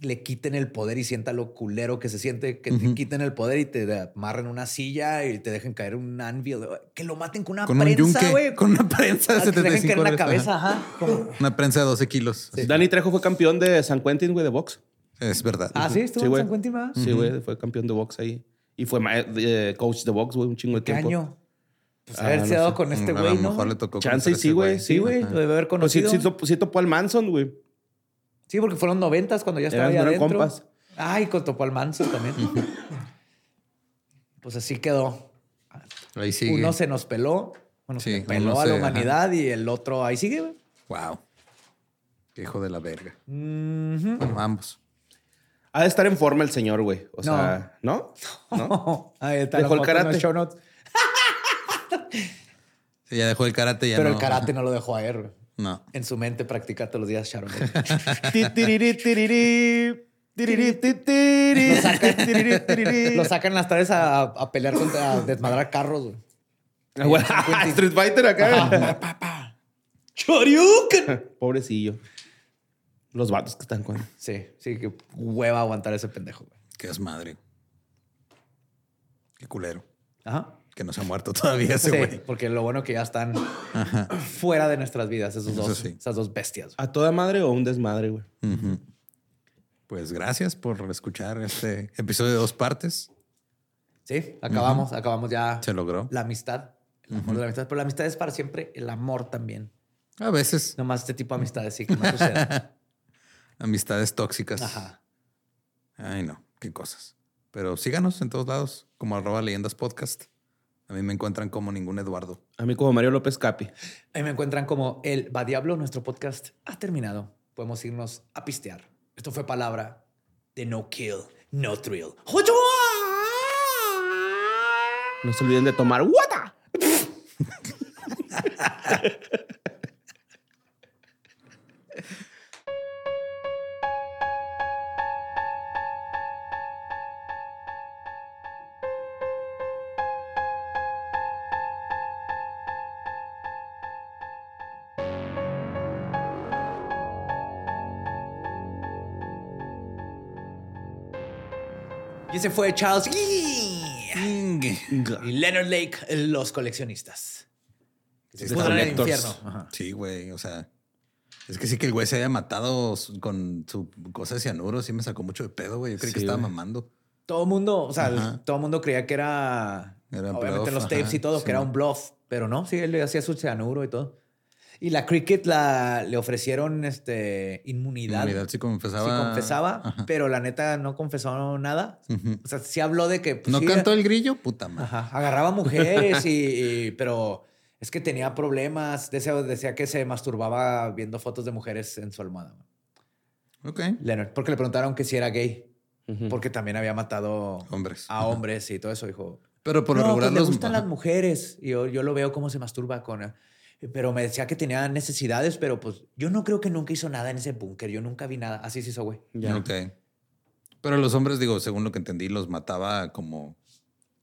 le quiten el poder y sienta lo culero que se siente, que te quiten el poder y te amarren una silla y te dejen caer un anvil. Que lo maten con una Con prensa, güey. Con una prensa de Ah, que te dejen 75 caer en la cabeza, ajá. Como- Una prensa de 12 kilos. Danny Trejo fue campeón de San Quentin, güey, de box. Es verdad. Ah, sí, estuvo Sí, en. San Quentin, ¿verdad? Sí, güey, fue campeón de box ahí. Y fue ma- eh, coach de box, güey, un chingo de ¿Qué tiempo. año? Pues Ah, haberse no dado sé. con este Mm, a güey, lo ¿no? mejor le tocó Chance a sí, güey. Sí, güey, lo debe haber Pues sí, conocido. sí, top- sí topó al Manson, güey. Sí, porque fueron noventas cuando ya estaba Eran- ahí adentro. compas. Ay, con topó al Manson también. pues así quedó. Ahí sigue. Uno se nos peló, bueno, Sí, se peló a la se- humanidad y el otro ahí sigue. güey. Wow. Qué hijo de la verga. Ujú. Bueno, ambos. Ha de estar en forma el señor, güey. O sea, ¿no? ¿No? Ahí está Dejó el karate. show notes. Sí, ya dejó el karate. Ya Pero no. el karate no lo dejó a él. güey. No. En su mente practica todos los días Sharon. Tiriri, tiriri. Lo sacan las tardes a, a pelear contra, a desmadrar carros. güey. Ah, Street Fighter acá. ¡Choryuken! Pobrecillo. Los vatos que están con. Sí, sí, que hueva aguantar ese pendejo. güey. Qué es madre. Qué culero. Ajá. Que no se ha muerto todavía ese Sí, güey. porque lo bueno que ya están fuera de nuestras vidas, esos Eso dos, sí. esas dos bestias. güey. ¿A toda madre o un desmadre, güey? Pues gracias por escuchar este episodio de dos partes. Sí, acabamos, acabamos ya Se logró. la amistad. El amor de la amistad. Pero la amistad es para siempre, el amor también. A veces Nomás este tipo de amistades sí que no sucede. Amistades tóxicas. Ajá. Ay, no, qué cosas. Pero síganos en todos lados, como arroba leyendas podcast. A mí me encuentran como ningún Eduardo. A mí como Mario López Capi. Ahí me encuentran como el Va Diablo. Nuestro podcast ha terminado. Podemos irnos a pistear. Esto fue palabra de no kill, no thrill. No se olviden de tomar water. ese fue Charles y Leonard Lake, los coleccionistas. Que se en el infierno. Ajá. Sí, güey, o sea, es que sí que el güey se haya matado con su cosa de cianuro, sí me sacó mucho de pedo, güey. Yo creí que estaba güey. mamando. Todo el mundo, o sea, Ajá. todo el mundo creía que era, Era obviamente bluff, los tapes ajá, y todo, sí. que era un bluff, pero no, sí, él le hacía su cianuro y todo. Y la Cricket la, le ofrecieron este, inmunidad. Inmunidad sí confesaba. Sí confesaba, Ajá. pero la neta no confesó nada. O sea, sí habló de que... pues, ¿No sí, cantó el grillo? Puta madre. Ajá, agarraba mujeres y, y- pero Es que tenía problemas. Decía, decía que se masturbaba viendo fotos de mujeres en su almohada. Ok. Leonard, porque le preguntaron que si era gay. Porque también había matado Hombres. a hombres y todo eso. Dijo, Pero por lo no, regular pues le los- gustan ajá. las mujeres. Y yo, yo lo veo cómo se masturba con... eh, Pero me decía que tenía necesidades, pero pues yo no creo que nunca hizo nada en ese búnker. Yo nunca vi nada. Así se hizo, güey. Ya. Ok. Pero los hombres, digo, según lo que entendí, los mataba como.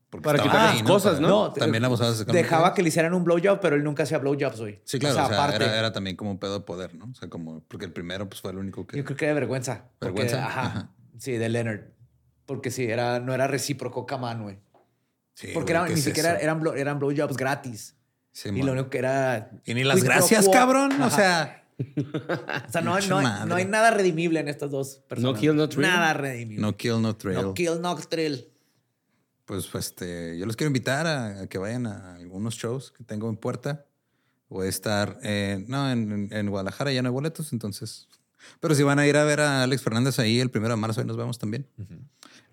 porque Para quitar sus cosas, Para- ¿no? También sexualmente Dejaba de que le hicieran un blowjob, pero él nunca hacía blowjobs, güey. Sí, claro. O sea, aparte. era, era también como un pedo de poder, ¿no? O sea, como. Porque el primero, pues fue el único que. Yo creo que de vergüenza. porque- ¿Vergüenza? ajá, Ajá. Sí, de Leonard. Porque sí, era, no era recíproco Camán, güey. Sí, Porque güey, era- ¿qué ni es siquiera eso? eran, blow- eran blowjobs gratis. Sí, y lo único que era. Y ni las gracias, quo. cabrón. O sea. O sea, no, no, hay- no hay nada redimible en estas dos personas. kill, no thrill. Nada redimible. No kill, no thrill. No kill, no thrill. Pues, pues, este, yo los quiero invitar a, a que vayan a algunos shows que tengo en puerta. Voy a estar, eh, no, en, en Guadalajara ya no hay boletos, entonces. Pero si van a ir a ver a Alex Fernández ahí el primero de marzo, ahí nos vemos también.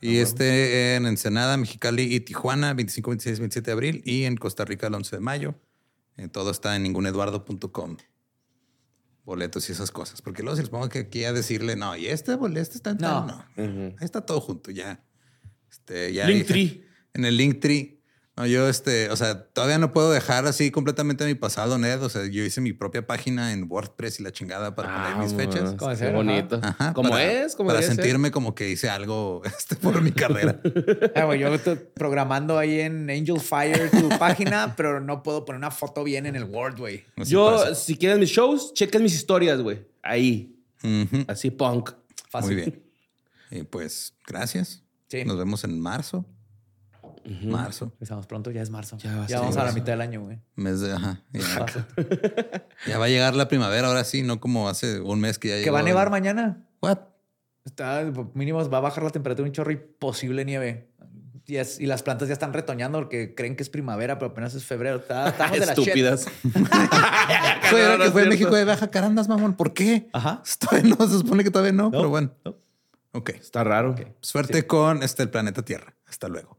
Y este en Ensenada, Mexicali y Tijuana, 25, 26, 27 de abril. Y en Costa Rica el 11 de mayo. Eh, todo está en ninguneduardo.com. Boletos y esas cosas. Porque luego si les pongo que aquí a decirle, no, y este boleto este está en tal", No. no. Ujú. Ahí está todo junto, ya. Este, ya Linktree. En el Linktree. No, yo, este, o sea, todavía no puedo dejar así completamente mi pasado, Ned. O sea, yo hice mi propia página en WordPress y la chingada para poner mis fechas. Como Qué ajá. bonito. Ajá, como para- es, como Para ser. sentirme como que hice algo este, por mi carrera. Ah, güey, yo estoy programando ahí en Angel Fire tu página, pero no puedo poner una foto bien en el Word, güey. Yo, pasa. si quieren mis shows, chequen mis historias, güey. Ahí. Así punk. Fácil. Muy bien. Y pues, gracias. Sí. Nos vemos en marzo. Marzo. Empezamos pronto, ya es marzo. Ya Ya, va a ser vamos a la marzo. mitad del año, güey. Mes de, ajá. Ya, ya va a llegar la primavera, ahora sí, no como hace un mes que ya Que llegó. va a nevar mañana. What? Está, mínimo va a bajar la temperatura un chorro y posible nieve. Y, es- y las plantas ya están retoñando porque creen que es primavera, pero apenas es febrero. Está- Estamos de la. Estúpidas. Fue, no, no que fue cierto. en México de Baja Carandas, mamón. ¿Por qué? Ajá. Todavía no, se supone que todavía no, pero bueno. no. Ok. Está raro. Suerte con este, el planeta Tierra. Hasta luego.